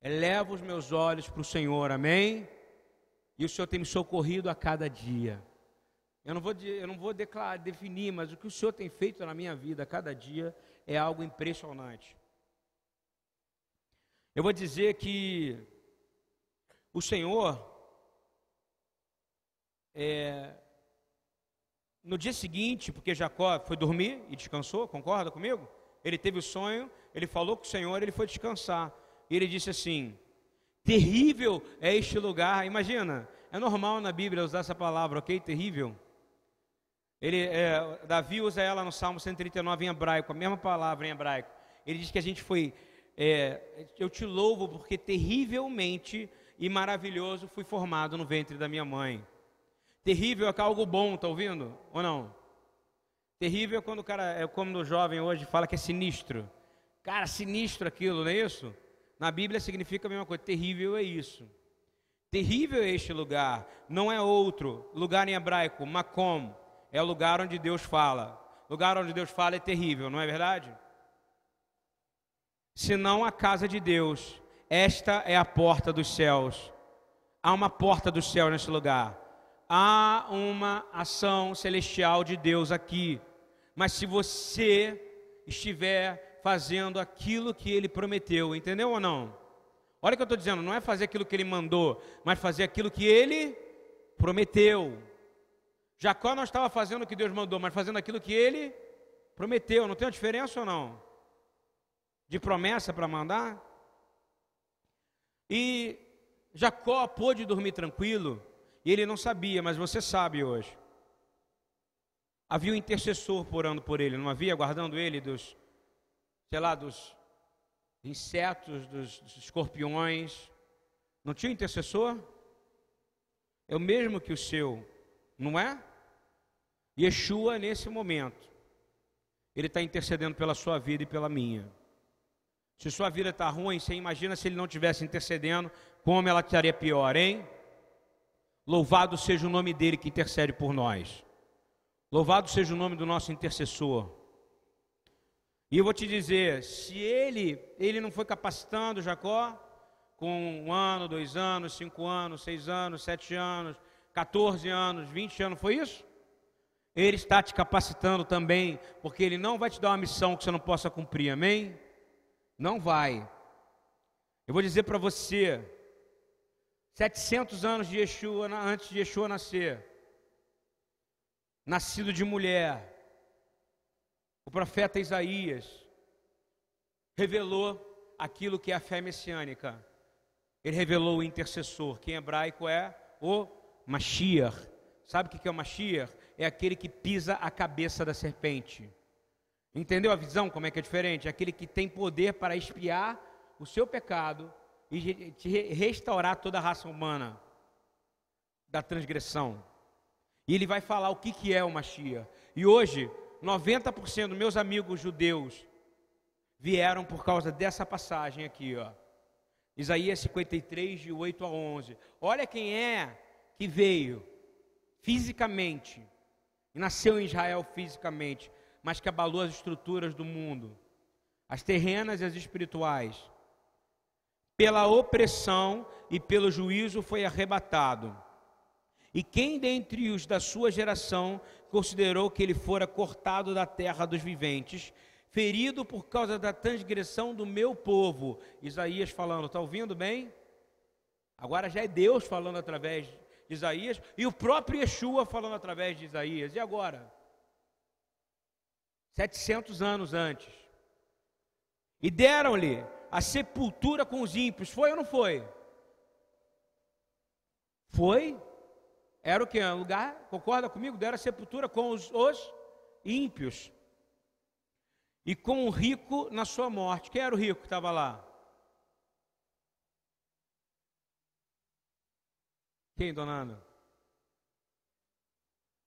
Elevo os meus olhos para o Senhor, amém? E o Senhor tem me socorrido a cada dia. Eu não vou, eu não vou declarar, definir, mas o que o Senhor tem feito na minha vida cada dia é algo impressionante. Eu vou dizer que o Senhor, é, no dia seguinte, porque Jacó foi dormir e descansou, concorda comigo? Ele teve o sonho, ele falou com o Senhor, ele foi descansar. E ele disse assim: Terrível é este lugar. Imagina, é normal na Bíblia usar essa palavra, ok? Terrível. Ele, é, Davi usa ela no Salmo 139 em hebraico, a mesma palavra em hebraico. Ele diz que a gente foi, é, eu te louvo porque terrivelmente e maravilhoso fui formado no ventre da minha mãe. Terrível é algo bom, tá ouvindo? Ou não? Terrível é quando o cara, é como o jovem hoje fala que é sinistro. Cara, sinistro aquilo, não é isso? Na Bíblia significa a mesma coisa. Terrível é isso. Terrível é este lugar. Não é outro. Lugar em hebraico, makom é o lugar onde Deus fala. Lugar onde Deus fala é terrível, não é verdade? Senão a casa de Deus. Esta é a porta dos céus. Há uma porta do céu nesse lugar. Há uma ação celestial de Deus aqui. Mas se você estiver fazendo aquilo que ele prometeu, entendeu ou não? Olha o que eu estou dizendo, não é fazer aquilo que ele mandou, mas fazer aquilo que ele prometeu. Jacó não estava fazendo o que Deus mandou, mas fazendo aquilo que ele prometeu. Não tem uma diferença ou não? De promessa para mandar? E Jacó pôde dormir tranquilo, e ele não sabia, mas você sabe hoje. Havia um intercessor orando por ele, não havia? Guardando ele dos, sei lá, dos insetos, dos, dos escorpiões. Não tinha intercessor? É o mesmo que o seu, não é? Yeshua, nesse momento, Ele está intercedendo pela sua vida e pela minha. Se sua vida está ruim, você imagina se ele não estivesse intercedendo, como ela estaria pior, hein? Louvado seja o nome dele que intercede por nós. Louvado seja o nome do nosso intercessor. E eu vou te dizer, se ele, ele não foi capacitando Jacó, com um ano, dois anos, cinco anos, seis anos, sete anos, 14 anos, 20 anos, foi isso? Ele está te capacitando também, porque Ele não vai te dar uma missão que você não possa cumprir, amém? Não vai. Eu vou dizer para você, 700 anos de Yeshua, antes de Yeshua nascer, nascido de mulher, o profeta Isaías revelou aquilo que é a fé messiânica. Ele revelou o intercessor, que em hebraico é o Mashiach. Sabe o que é o Mashiach? É aquele que pisa a cabeça da serpente. Entendeu a visão? Como é que é diferente? É aquele que tem poder para espiar o seu pecado e te restaurar toda a raça humana da transgressão. E ele vai falar o que, que é o Mashiach. E hoje, 90% dos meus amigos judeus vieram por causa dessa passagem aqui, ó. Isaías 53, de 8 a 11. Olha quem é que veio fisicamente, e nasceu em Israel fisicamente, mas que abalou as estruturas do mundo, as terrenas e as espirituais. Pela opressão e pelo juízo foi arrebatado. E quem dentre os da sua geração considerou que ele fora cortado da terra dos viventes, ferido por causa da transgressão do meu povo? Isaías falando, está ouvindo bem? Agora já é Deus falando através Isaías, e o próprio Yeshua falando através de Isaías. E agora? 700 anos antes. E deram-lhe a sepultura com os ímpios. Foi ou não foi? Foi. Era o que? Um lugar, concorda comigo? Deram a sepultura com os, os ímpios. E com o rico na sua morte. Quem era o rico que estava lá? Quem, dona Ana?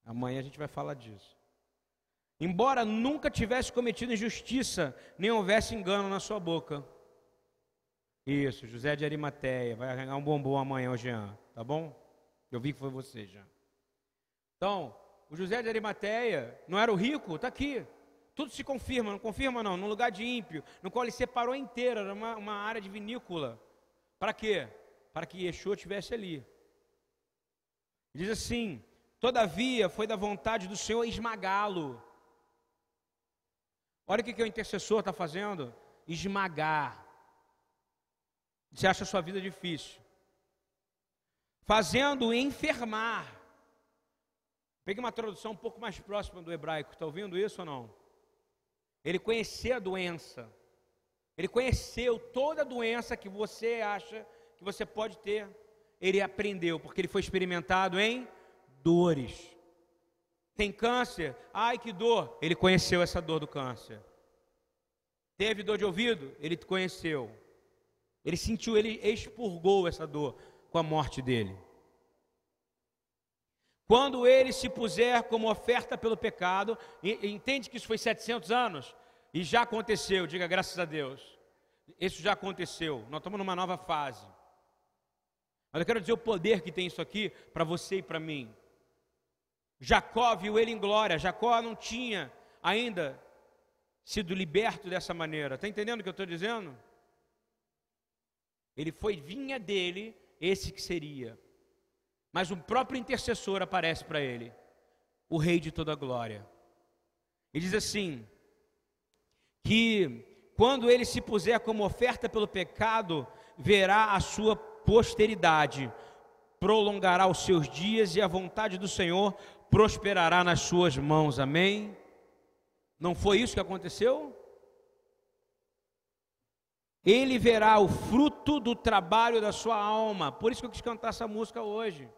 Amanhã a gente vai falar disso. Embora nunca tivesse cometido injustiça, nem houvesse engano na sua boca. Isso, José de Arimateia, vai arrancar um bombom amanhã, Jean, tá bom? Eu vi que foi você já. Então, o José de Arimateia não era o rico? Está aqui. Tudo se confirma, não confirma não, num lugar de ímpio, no qual ele separou inteira, era uma, uma área de vinícola. Para quê? Para que Yeshua estivesse ali. Diz assim: Todavia foi da vontade do Senhor esmagá-lo. Olha o que, que o intercessor está fazendo: esmagar. Você acha a sua vida difícil, fazendo enfermar. Pegue uma tradução um pouco mais próxima do hebraico, está ouvindo isso ou não? Ele conheceu a doença, ele conheceu toda a doença que você acha que você pode ter ele aprendeu, porque ele foi experimentado em dores. Tem câncer? Ai, que dor! Ele conheceu essa dor do câncer. Teve dor de ouvido? Ele conheceu. Ele sentiu, ele expurgou essa dor com a morte dele. Quando ele se puser como oferta pelo pecado, entende que isso foi 700 anos? E já aconteceu, diga graças a Deus. Isso já aconteceu. Nós estamos numa nova fase. Mas eu quero dizer o poder que tem isso aqui para você e para mim. Jacó viu ele em glória. Jacó não tinha ainda sido liberto dessa maneira. Está entendendo o que eu estou dizendo? Ele foi, vinha dele, esse que seria. Mas o próprio intercessor aparece para ele, o rei de toda glória. E diz assim: que quando ele se puser como oferta pelo pecado, verá a sua posteridade prolongará os seus dias e a vontade do Senhor prosperará nas suas mãos. Amém? Não foi isso que aconteceu? Ele verá o fruto do trabalho da sua alma. Por isso que eu quis cantar essa música hoje.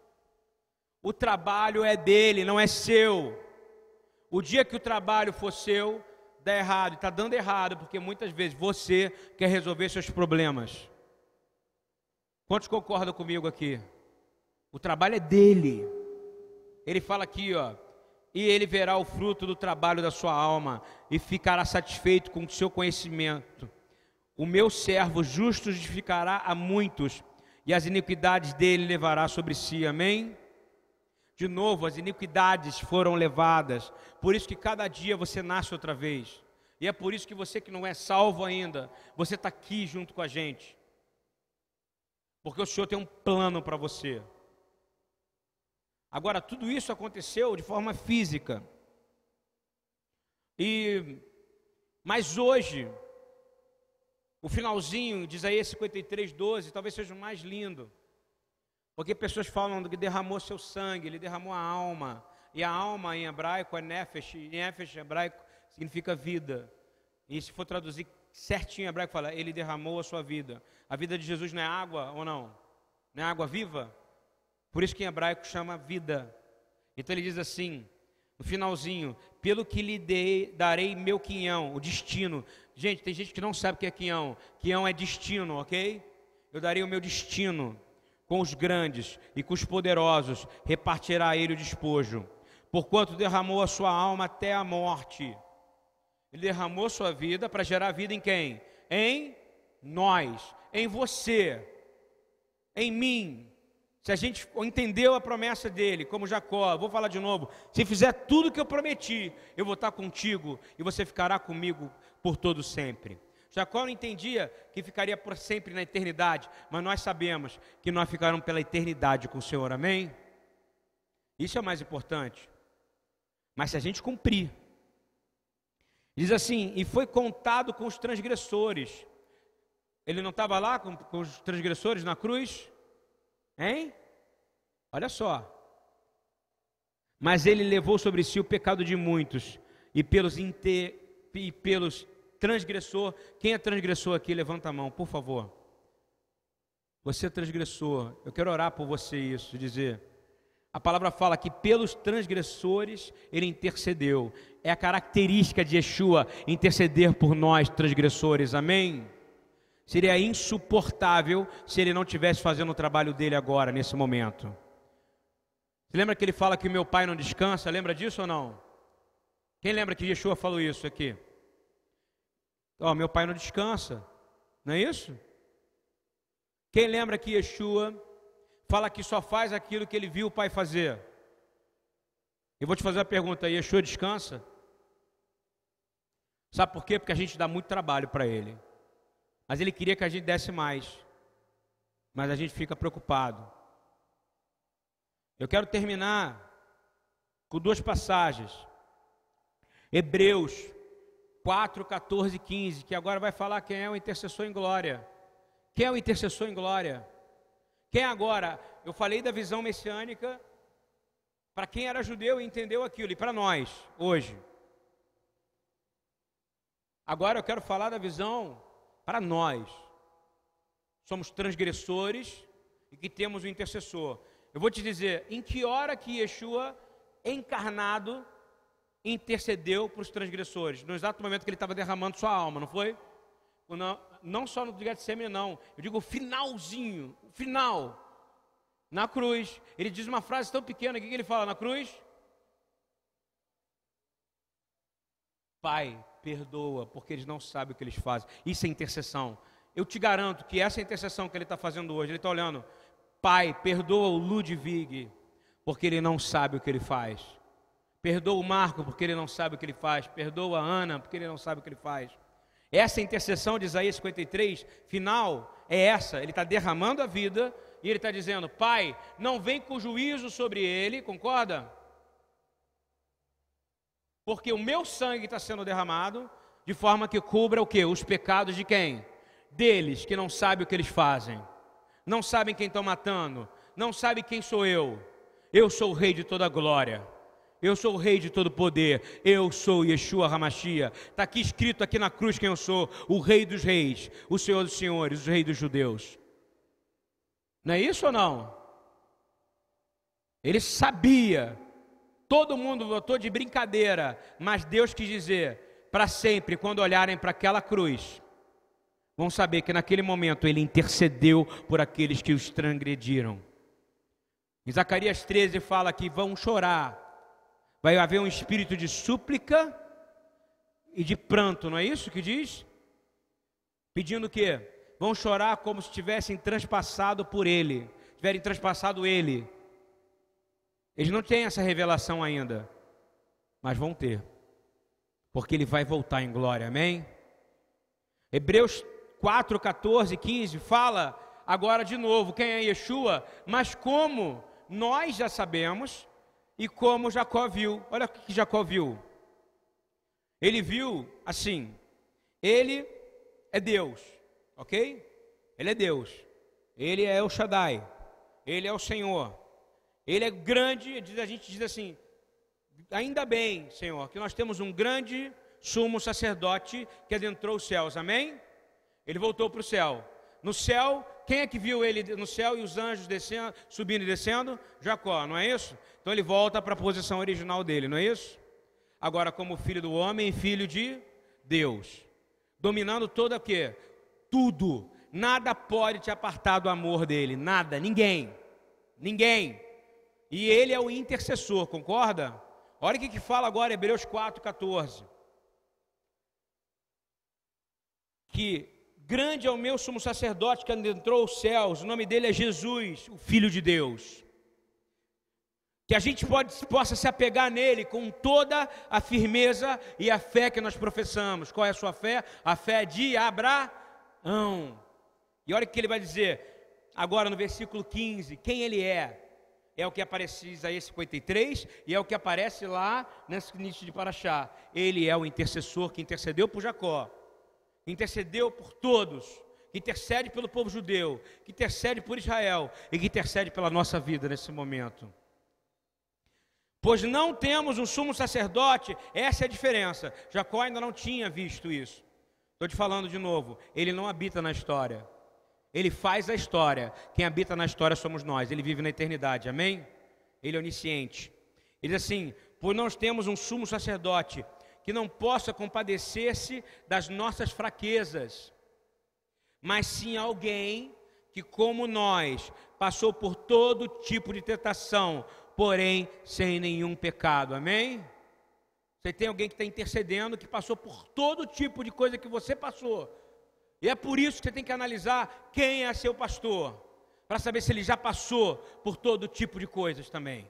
O trabalho é dele, não é seu. O dia que o trabalho for seu, dá errado. Está dando errado, porque muitas vezes você quer resolver seus problemas. Quantos concordam comigo aqui? O trabalho é dele. Ele fala aqui, ó. e ele verá o fruto do trabalho da sua alma e ficará satisfeito com o seu conhecimento. O meu servo justo justificará a muitos, e as iniquidades dele levará sobre si. Amém? De novo, as iniquidades foram levadas. Por isso que cada dia você nasce outra vez. E é por isso que você que não é salvo ainda, você está aqui junto com a gente. Porque o Senhor tem um plano para você. Agora, tudo isso aconteceu de forma física. E mas hoje, o finalzinho de Isaías 53, 12, talvez seja o mais lindo. Porque pessoas falam que derramou seu sangue, ele derramou a alma. E a alma em hebraico é nefesh, e nefesh em hebraico significa vida. E se for traduzir certinho hebraico, fala, ele derramou a sua vida. A vida de Jesus não é água ou não? Não é água viva? Por isso que em hebraico chama vida. Então ele diz assim, no finalzinho, pelo que lhe dei, darei meu quinhão, o destino. Gente, tem gente que não sabe o que é quinhão. Quinhão é destino, ok? Eu darei o meu destino com os grandes e com os poderosos, repartirá ele o despojo. Porquanto derramou a sua alma até a morte. Ele derramou sua vida para gerar vida em quem? Em nós, em você, em mim. Se a gente entendeu a promessa dele, como Jacó, vou falar de novo: se fizer tudo que eu prometi, eu vou estar contigo e você ficará comigo por todo sempre. Jacó não entendia que ficaria por sempre na eternidade, mas nós sabemos que nós ficaremos pela eternidade com o Senhor, amém? Isso é o mais importante. Mas se a gente cumprir, diz assim: e foi contado com os transgressores. Ele não estava lá com, com os transgressores na cruz? Hein? Olha só. Mas ele levou sobre si o pecado de muitos, e pelos, inter, e pelos transgressor. Quem é transgressor aqui? Levanta a mão, por favor. Você é transgressor. Eu quero orar por você isso, dizer. A palavra fala que pelos transgressores ele intercedeu. É a característica de Yeshua interceder por nós transgressores. Amém? Seria insuportável se ele não tivesse fazendo o trabalho dele agora, nesse momento. Você lembra que ele fala que meu pai não descansa? Lembra disso ou não? Quem lembra que Yeshua falou isso aqui? Ó, oh, meu pai não descansa, não é isso? Quem lembra que Yeshua fala que só faz aquilo que ele viu o pai fazer? Eu vou te fazer uma pergunta: Yeshua descansa? Sabe por quê? Porque a gente dá muito trabalho para ele. Mas ele queria que a gente desse mais. Mas a gente fica preocupado. Eu quero terminar com duas passagens. Hebreus 4, 14 e 15, que agora vai falar quem é o intercessor em glória. Quem é o intercessor em glória? Quem agora? Eu falei da visão messiânica para quem era judeu e entendeu aquilo, e para nós, hoje. Agora eu quero falar da visão para nós. Somos transgressores e que temos o intercessor. Eu vou te dizer, em que hora que Yeshua encarnado intercedeu para os transgressores? No exato momento que ele estava derramando sua alma, não foi? Não, não só no Getsemane, não. Eu digo finalzinho, final. Na cruz. Ele diz uma frase tão pequena, o que ele fala na cruz? Pai, perdoa, porque eles não sabem o que eles fazem. Isso é intercessão. Eu te garanto que essa intercessão que ele está fazendo hoje, ele está olhando, Pai, perdoa o Ludwig, porque ele não sabe o que ele faz. Perdoa o Marco, porque ele não sabe o que ele faz. Perdoa a Ana, porque ele não sabe o que ele faz. Essa intercessão de Isaías 53, final, é essa. Ele está derramando a vida e ele está dizendo: Pai, não vem com juízo sobre ele, concorda? Porque o meu sangue está sendo derramado de forma que cubra o que? Os pecados de quem? Deles que não sabem o que eles fazem, não sabem quem estão matando, não sabem quem sou eu. Eu sou o Rei de toda glória. Eu sou o Rei de todo poder. Eu sou Yeshua Hamashia. Está aqui escrito aqui na cruz quem eu sou: o Rei dos Reis, o Senhor dos Senhores, o Rei dos Judeus. Não é isso ou não? Ele sabia Todo mundo votou de brincadeira, mas Deus quis dizer para sempre, quando olharem para aquela cruz, vão saber que naquele momento ele intercedeu por aqueles que os transgrediram. Em Zacarias 13 fala que vão chorar, vai haver um espírito de súplica e de pranto, não é isso que diz? Pedindo o quê? Vão chorar como se tivessem transpassado por ele, tiverem transpassado ele. Eles não têm essa revelação ainda, mas vão ter, porque ele vai voltar em glória, amém? Hebreus 4, 14, 15 fala agora de novo quem é Yeshua, mas como nós já sabemos e como Jacó viu. Olha o que Jacó viu. Ele viu assim: ele é Deus, ok? Ele é Deus, ele é o Shaddai, ele é o Senhor, ele é grande. A gente diz assim: ainda bem, Senhor, que nós temos um grande sumo sacerdote que adentrou os céus, amém? Ele voltou para o céu. No céu, quem é que viu ele no céu e os anjos descendo, subindo e descendo? Jacó, não é isso? Então ele volta para a posição original dele, não é isso? Agora, como filho do homem, filho de Deus, dominando toda o quê? Tudo. Nada pode te apartar do amor dele, nada, ninguém. Ninguém. E ele é o intercessor, concorda? Olha o que, que fala agora Hebreus 4, 14. Que grande é o meu sumo sacerdote que adentrou os céus, o nome dele é Jesus, o Filho de Deus que a gente pode, possa se apegar nele com toda a firmeza e a fé que nós professamos. Qual é a sua fé? A fé de Abraão. E olha o que ele vai dizer agora no versículo 15: quem ele é. É o que aparece em Isaías 53 e é o que aparece lá nesse início de Paraxá. Ele é o intercessor que intercedeu por Jacó, intercedeu por todos, que intercede pelo povo judeu, que intercede por Israel e que intercede pela nossa vida nesse momento pois não temos um sumo sacerdote, essa é a diferença. Jacó ainda não tinha visto isso. Estou te falando de novo, ele não habita na história, ele faz a história. Quem habita na história somos nós, ele vive na eternidade, amém? Ele é onisciente. Ele diz assim: pois nós temos um sumo sacerdote que não possa compadecer-se das nossas fraquezas, mas sim alguém que, como nós, passou por todo tipo de tentação, porém sem nenhum pecado. Amém? Você tem alguém que está intercedendo, que passou por todo tipo de coisa que você passou. E é por isso que você tem que analisar quem é seu pastor, para saber se ele já passou por todo tipo de coisas também.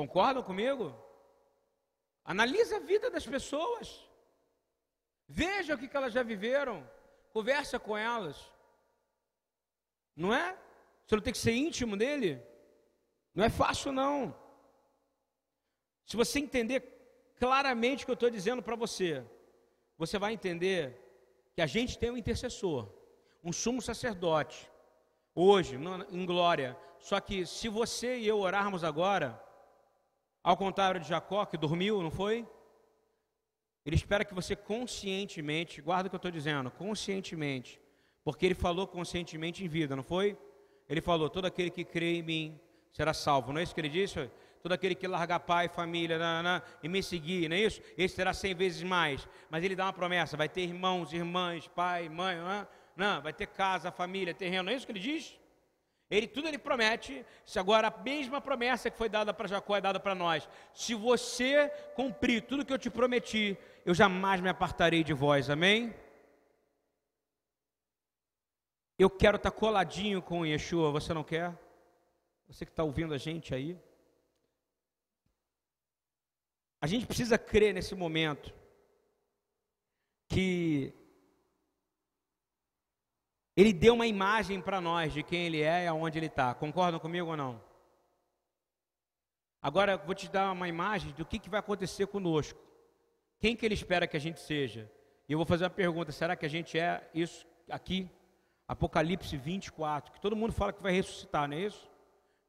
Concordam comigo? Analise a vida das pessoas. Veja o que elas já viveram. Conversa com elas. Não é? Você não tem que ser íntimo dele? Não é fácil, não. Se você entender claramente o que eu estou dizendo para você, você vai entender que a gente tem um intercessor, um sumo sacerdote, hoje, em glória. Só que se você e eu orarmos agora, ao contrário de Jacó, que dormiu, não foi? Ele espera que você conscientemente, guarda o que eu estou dizendo, conscientemente, porque ele falou conscientemente em vida, não foi? Ele falou: todo aquele que crê em mim será salvo. Não é isso que ele disse? Todo aquele que largar pai, família nanana, e me seguir, não é isso? Esse terá cem vezes mais. Mas ele dá uma promessa: vai ter irmãos, irmãs, pai, mãe, não, não vai ter casa, família, terreno. Não é isso que ele diz? Ele tudo ele promete. Se agora a mesma promessa que foi dada para Jacó é dada para nós. Se você cumprir tudo que eu te prometi, eu jamais me apartarei de vós. Amém? Eu quero estar coladinho com Yeshua, você não quer? Você que está ouvindo a gente aí? A gente precisa crer nesse momento que Ele deu uma imagem para nós de quem Ele é e aonde Ele está. Concordam comigo ou não? Agora vou te dar uma imagem do que, que vai acontecer conosco. Quem que Ele espera que a gente seja? E eu vou fazer uma pergunta: será que a gente é isso aqui? Apocalipse 24, que todo mundo fala que vai ressuscitar, não é isso?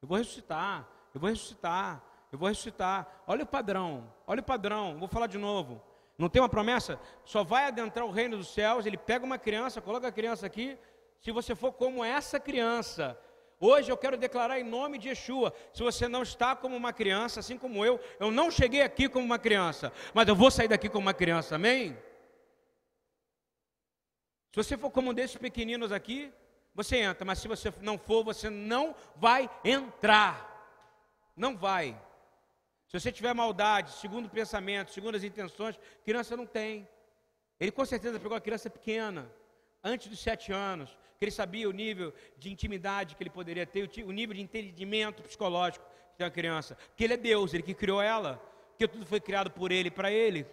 Eu vou ressuscitar, eu vou ressuscitar, eu vou ressuscitar. Olha o padrão, olha o padrão, vou falar de novo. Não tem uma promessa? Só vai adentrar o reino dos céus, ele pega uma criança, coloca a criança aqui, se você for como essa criança. Hoje eu quero declarar em nome de Yeshua, se você não está como uma criança, assim como eu, eu não cheguei aqui como uma criança, mas eu vou sair daqui como uma criança, amém? Se você for como um desses pequeninos aqui, você entra, mas se você não for, você não vai entrar. Não vai. Se você tiver maldade, segundo pensamento, segundo as intenções, criança não tem. Ele com certeza pegou a criança pequena, antes dos sete anos, que ele sabia o nível de intimidade que ele poderia ter, o nível de entendimento psicológico que tem a criança. Porque ele é Deus, ele que criou ela, porque tudo foi criado por ele para ele.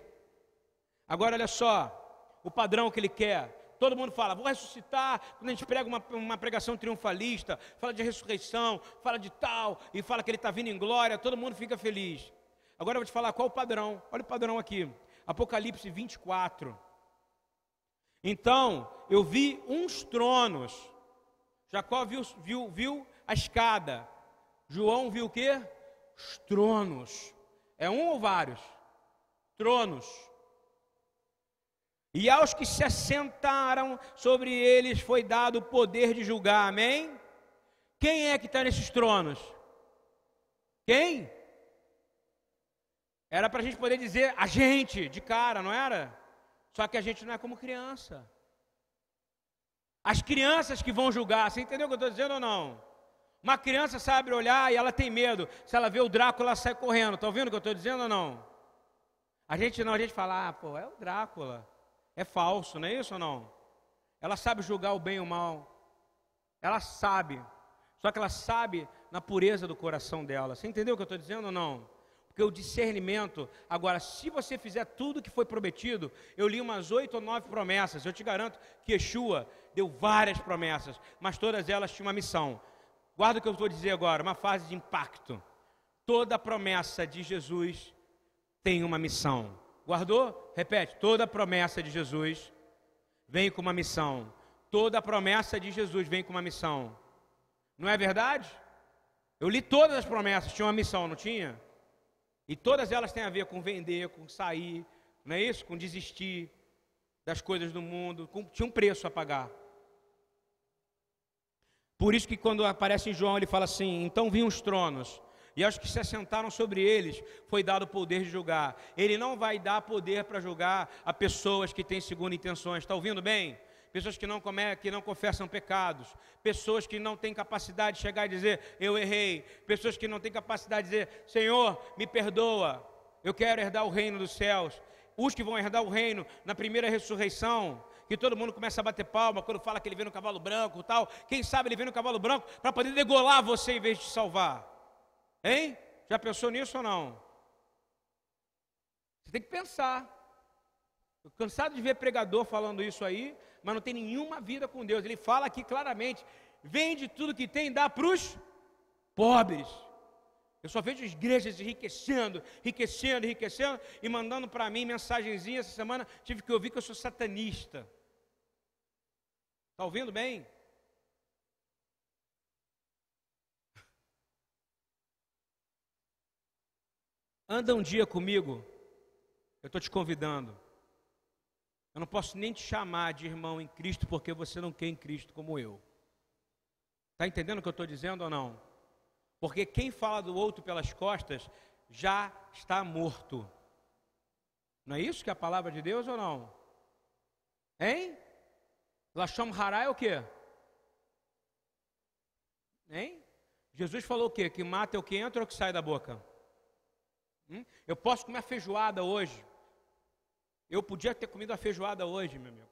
Agora olha só, o padrão que ele quer. Todo mundo fala, vou ressuscitar. Quando a gente prega uma, uma pregação triunfalista, fala de ressurreição, fala de tal, e fala que ele está vindo em glória, todo mundo fica feliz. Agora eu vou te falar qual o padrão. Olha o padrão aqui. Apocalipse 24. Então, eu vi uns tronos. Jacó viu, viu, viu a escada. João viu o quê? Os tronos. É um ou vários? Tronos. E aos que se assentaram sobre eles foi dado o poder de julgar, amém? Quem é que está nesses tronos? Quem? Era para a gente poder dizer a gente, de cara, não era? Só que a gente não é como criança. As crianças que vão julgar, você entendeu o que eu estou dizendo ou não? Uma criança sabe olhar e ela tem medo. Se ela vê o Drácula, ela sai correndo. Está ouvindo o que eu estou dizendo ou não? A gente não, a gente fala, ah, pô, é o Drácula é falso, não é isso ou não? Ela sabe julgar o bem e o mal. Ela sabe. Só que ela sabe na pureza do coração dela. Você entendeu o que eu estou dizendo ou não? Porque o discernimento. Agora, se você fizer tudo o que foi prometido, eu li umas oito ou nove promessas. Eu te garanto que Yeshua deu várias promessas, mas todas elas tinham uma missão. Guarda o que eu vou dizer agora, uma fase de impacto. Toda promessa de Jesus tem uma missão. Guardou? Repete. Toda promessa de Jesus vem com uma missão. Toda promessa de Jesus vem com uma missão. Não é verdade? Eu li todas as promessas, tinha uma missão, não tinha? E todas elas têm a ver com vender, com sair, não é isso? Com desistir das coisas do mundo, com, tinha um preço a pagar. Por isso que quando aparece em João, ele fala assim: então vinham os tronos, e aos que se assentaram sobre eles foi dado o poder de julgar. Ele não vai dar poder para julgar a pessoas que têm segundo intenções. Está ouvindo bem? Pessoas que não, come, que não confessam pecados, pessoas que não têm capacidade de chegar e dizer, eu errei, pessoas que não têm capacidade de dizer, Senhor, me perdoa, eu quero herdar o reino dos céus. Os que vão herdar o reino na primeira ressurreição, que todo mundo começa a bater palma quando fala que ele vem no cavalo branco tal. Quem sabe ele vem no cavalo branco para poder degolar você em vez de salvar. Hein? Já pensou nisso ou não? Você tem que pensar. Estou cansado de ver pregador falando isso aí, mas não tem nenhuma vida com Deus. Ele fala aqui claramente: vende tudo que tem e dá para os pobres. Eu só vejo igrejas enriquecendo, enriquecendo, enriquecendo e mandando para mim mensagenzinha essa semana. Tive que ouvir que eu sou satanista. Está ouvindo bem? Anda um dia comigo, eu estou te convidando. Eu não posso nem te chamar de irmão em Cristo porque você não quer em Cristo como eu. Está entendendo o que eu estou dizendo ou não? Porque quem fala do outro pelas costas já está morto. Não é isso que é a palavra de Deus ou não? Hein? Lashom Hará é o quê? Hein? Jesus falou o quê? Que mata é o que entra ou o que sai da boca? Hum? Eu posso comer a feijoada hoje. Eu podia ter comido a feijoada hoje, meu amigo.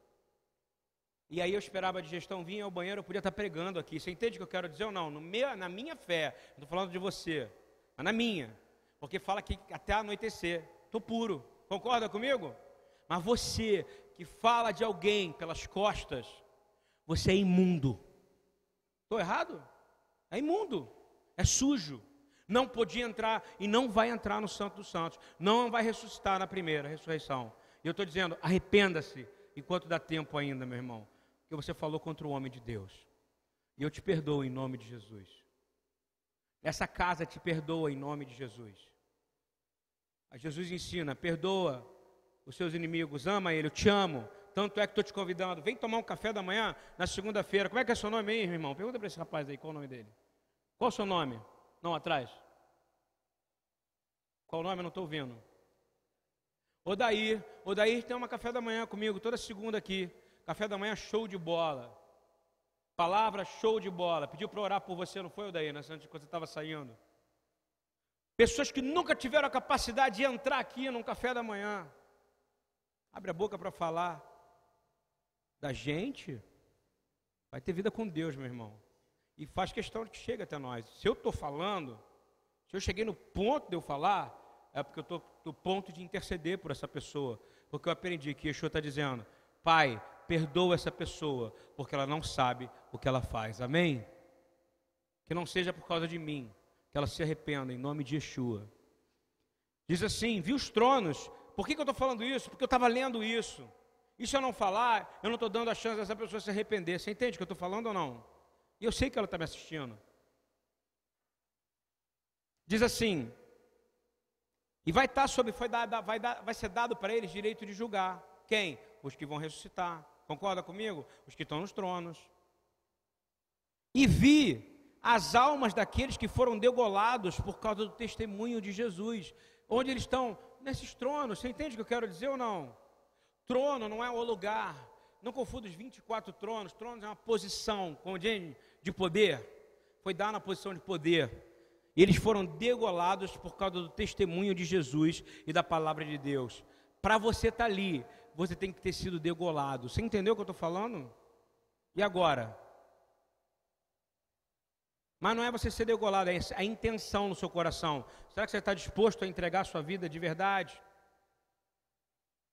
E aí eu esperava a digestão vir ao banheiro, eu podia estar pregando aqui. Você entende o que eu quero dizer ou não? Meu, na minha fé, não estou falando de você, mas na minha. Porque fala que até anoitecer. Estou puro. Concorda comigo? Mas você que fala de alguém pelas costas, você é imundo. Estou errado? É imundo. É sujo não podia entrar e não vai entrar no Santo dos Santos, não vai ressuscitar na primeira ressurreição. E eu estou dizendo, arrependa-se enquanto dá tempo ainda, meu irmão, que você falou contra o homem de Deus. E eu te perdoo em nome de Jesus. Essa casa te perdoa em nome de Jesus. A Jesus ensina, perdoa os seus inimigos, ama ele, eu te amo. Tanto é que estou te convidando, vem tomar um café da manhã na segunda-feira. Como é que é seu nome aí, irmão? Pergunta para esse rapaz aí, qual o nome dele? Qual o seu nome? Não, atrás. Qual o nome? Eu não estou ouvindo. Odair. Odair tem uma café da manhã comigo, toda segunda aqui. Café da manhã show de bola. Palavra show de bola. Pediu para orar por você, não foi, Odair, né? Antes quando você estava saindo. Pessoas que nunca tiveram a capacidade de entrar aqui num café da manhã. Abre a boca para falar da gente. Vai ter vida com Deus, meu irmão. E faz questão de que chegue até nós. Se eu estou falando, se eu cheguei no ponto de eu falar, é porque eu estou no ponto de interceder por essa pessoa. Porque eu aprendi que Yeshua está dizendo, Pai, perdoa essa pessoa, porque ela não sabe o que ela faz. Amém? Que não seja por causa de mim, que ela se arrependa em nome de Yeshua. Diz assim: vi os tronos. Por que, que eu estou falando isso? Porque eu estava lendo isso. E se eu não falar, eu não estou dando a chance dessa pessoa se arrepender. Você entende o que eu estou falando ou não? E eu sei que ela está me assistindo. Diz assim: e vai estar tá sobre, dar, vai, dar, vai ser dado para eles direito de julgar. Quem? Os que vão ressuscitar. Concorda comigo? Os que estão nos tronos. E vi as almas daqueles que foram degolados por causa do testemunho de Jesus. Onde eles estão? Nesses tronos. Você entende o que eu quero dizer ou não? Trono não é o lugar. Não confunda os 24 tronos. Tronos é uma posição de poder. Foi dar na posição de poder. E eles foram degolados por causa do testemunho de Jesus e da palavra de Deus. Para você estar tá ali, você tem que ter sido degolado. Você entendeu o que eu estou falando? E agora? Mas não é você ser degolado, é a intenção no seu coração. Será que você está disposto a entregar a sua vida de verdade?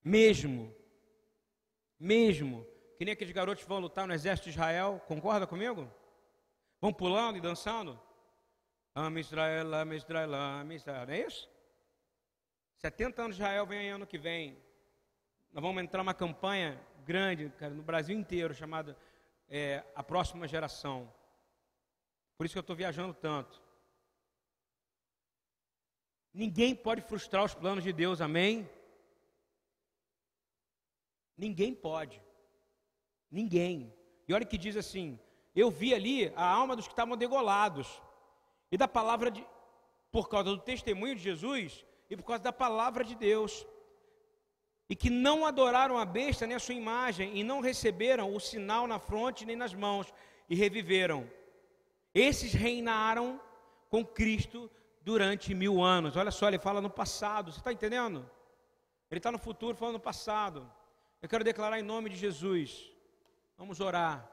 Mesmo, mesmo, que nem aqueles garotos vão lutar no exército de Israel, concorda comigo? Vão pulando e dançando? Ama Israel, ama Israel, ama Israel, não é isso? 70 anos de Israel vem ano que vem. Nós vamos entrar numa campanha grande, cara, no Brasil inteiro, chamada é, A Próxima Geração. Por isso que eu estou viajando tanto. Ninguém pode frustrar os planos de Deus, amém? Ninguém pode. Ninguém. E olha que diz assim: eu vi ali a alma dos que estavam degolados. E da palavra de por causa do testemunho de Jesus e por causa da palavra de Deus. E que não adoraram a besta nem a sua imagem e não receberam o sinal na fronte nem nas mãos e reviveram. Esses reinaram com Cristo durante mil anos. Olha só, ele fala no passado, você está entendendo? Ele está no futuro falando no passado. Eu quero declarar em nome de Jesus. Vamos orar.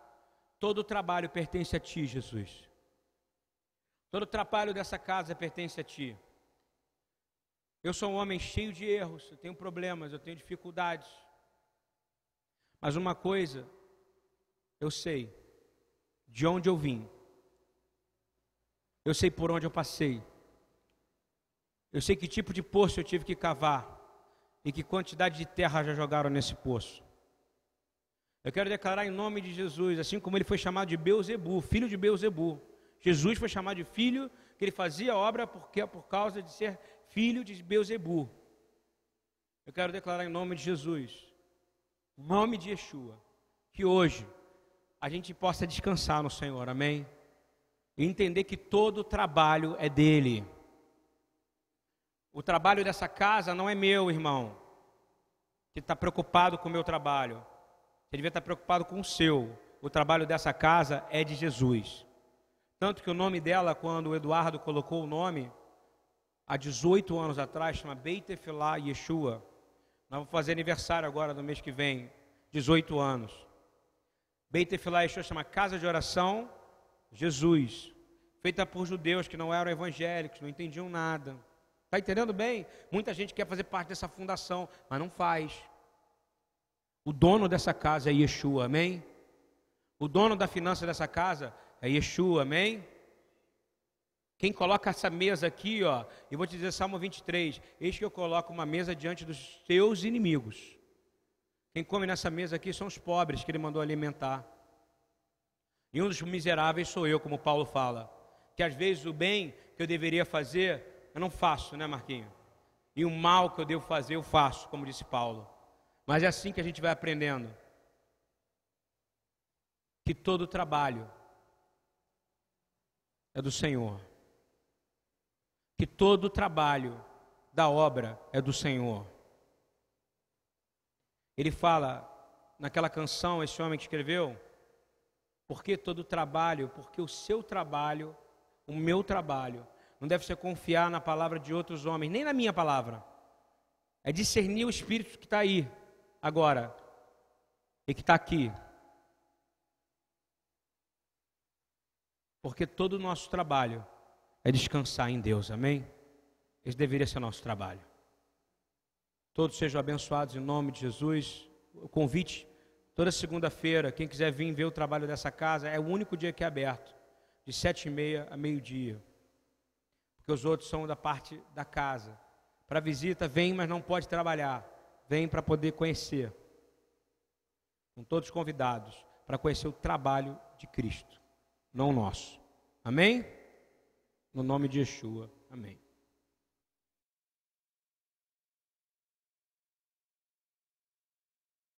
Todo o trabalho pertence a Ti, Jesus. Todo o trabalho dessa casa pertence a Ti. Eu sou um homem cheio de erros, eu tenho problemas, eu tenho dificuldades. Mas uma coisa eu sei, de onde eu vim eu sei por onde eu passei. Eu sei que tipo de poço eu tive que cavar. E que quantidade de terra já jogaram nesse poço. Eu quero declarar em nome de Jesus, assim como ele foi chamado de Beuzebu, filho de Beuzebu. Jesus foi chamado de filho, que ele fazia obra porque, por causa de ser filho de Beuzebu. Eu quero declarar em nome de Jesus, em nome de Yeshua, que hoje a gente possa descansar no Senhor, amém? e entender que todo o trabalho é dele. O trabalho dessa casa não é meu, irmão, que está preocupado com o meu trabalho. Você devia estar preocupado com o seu. O trabalho dessa casa é de Jesus. Tanto que o nome dela, quando o Eduardo colocou o nome, há 18 anos atrás, chama Beit Efilá Yeshua. Nós vamos fazer aniversário agora no mês que vem, 18 anos. Beit Efilá Yeshua chama Casa de Oração Jesus, feita por judeus que não eram evangélicos, não entendiam nada. Está entendendo bem? Muita gente quer fazer parte dessa fundação, mas não faz. O dono dessa casa é Yeshua, amém? O dono da finança dessa casa é Yeshua, amém? Quem coloca essa mesa aqui, ó, e vou te dizer Salmo 23, eis que eu coloco uma mesa diante dos teus inimigos. Quem come nessa mesa aqui são os pobres que ele mandou alimentar. E um dos miseráveis sou eu, como Paulo fala. Que às vezes o bem que eu deveria fazer, eu não faço, né, Marquinho? E o mal que eu devo fazer, eu faço, como disse Paulo. Mas é assim que a gente vai aprendendo. Que todo trabalho é do Senhor. Que todo trabalho da obra é do Senhor. Ele fala naquela canção, esse homem que escreveu, porque todo trabalho? Porque o seu trabalho, o meu trabalho, não deve ser confiar na palavra de outros homens, nem na minha palavra. É discernir o Espírito que está aí, agora, e que está aqui. Porque todo o nosso trabalho é descansar em Deus, amém? Esse deveria ser nosso trabalho. Todos sejam abençoados em nome de Jesus. O convite, toda segunda-feira, quem quiser vir ver o trabalho dessa casa, é o único dia que é aberto, de sete e meia a meio-dia. Porque os outros são da parte da casa. Para visita, vem, mas não pode trabalhar. Vem para poder conhecer. São todos convidados para conhecer o trabalho de Cristo, não o nosso. Amém? No nome de Yeshua. Amém.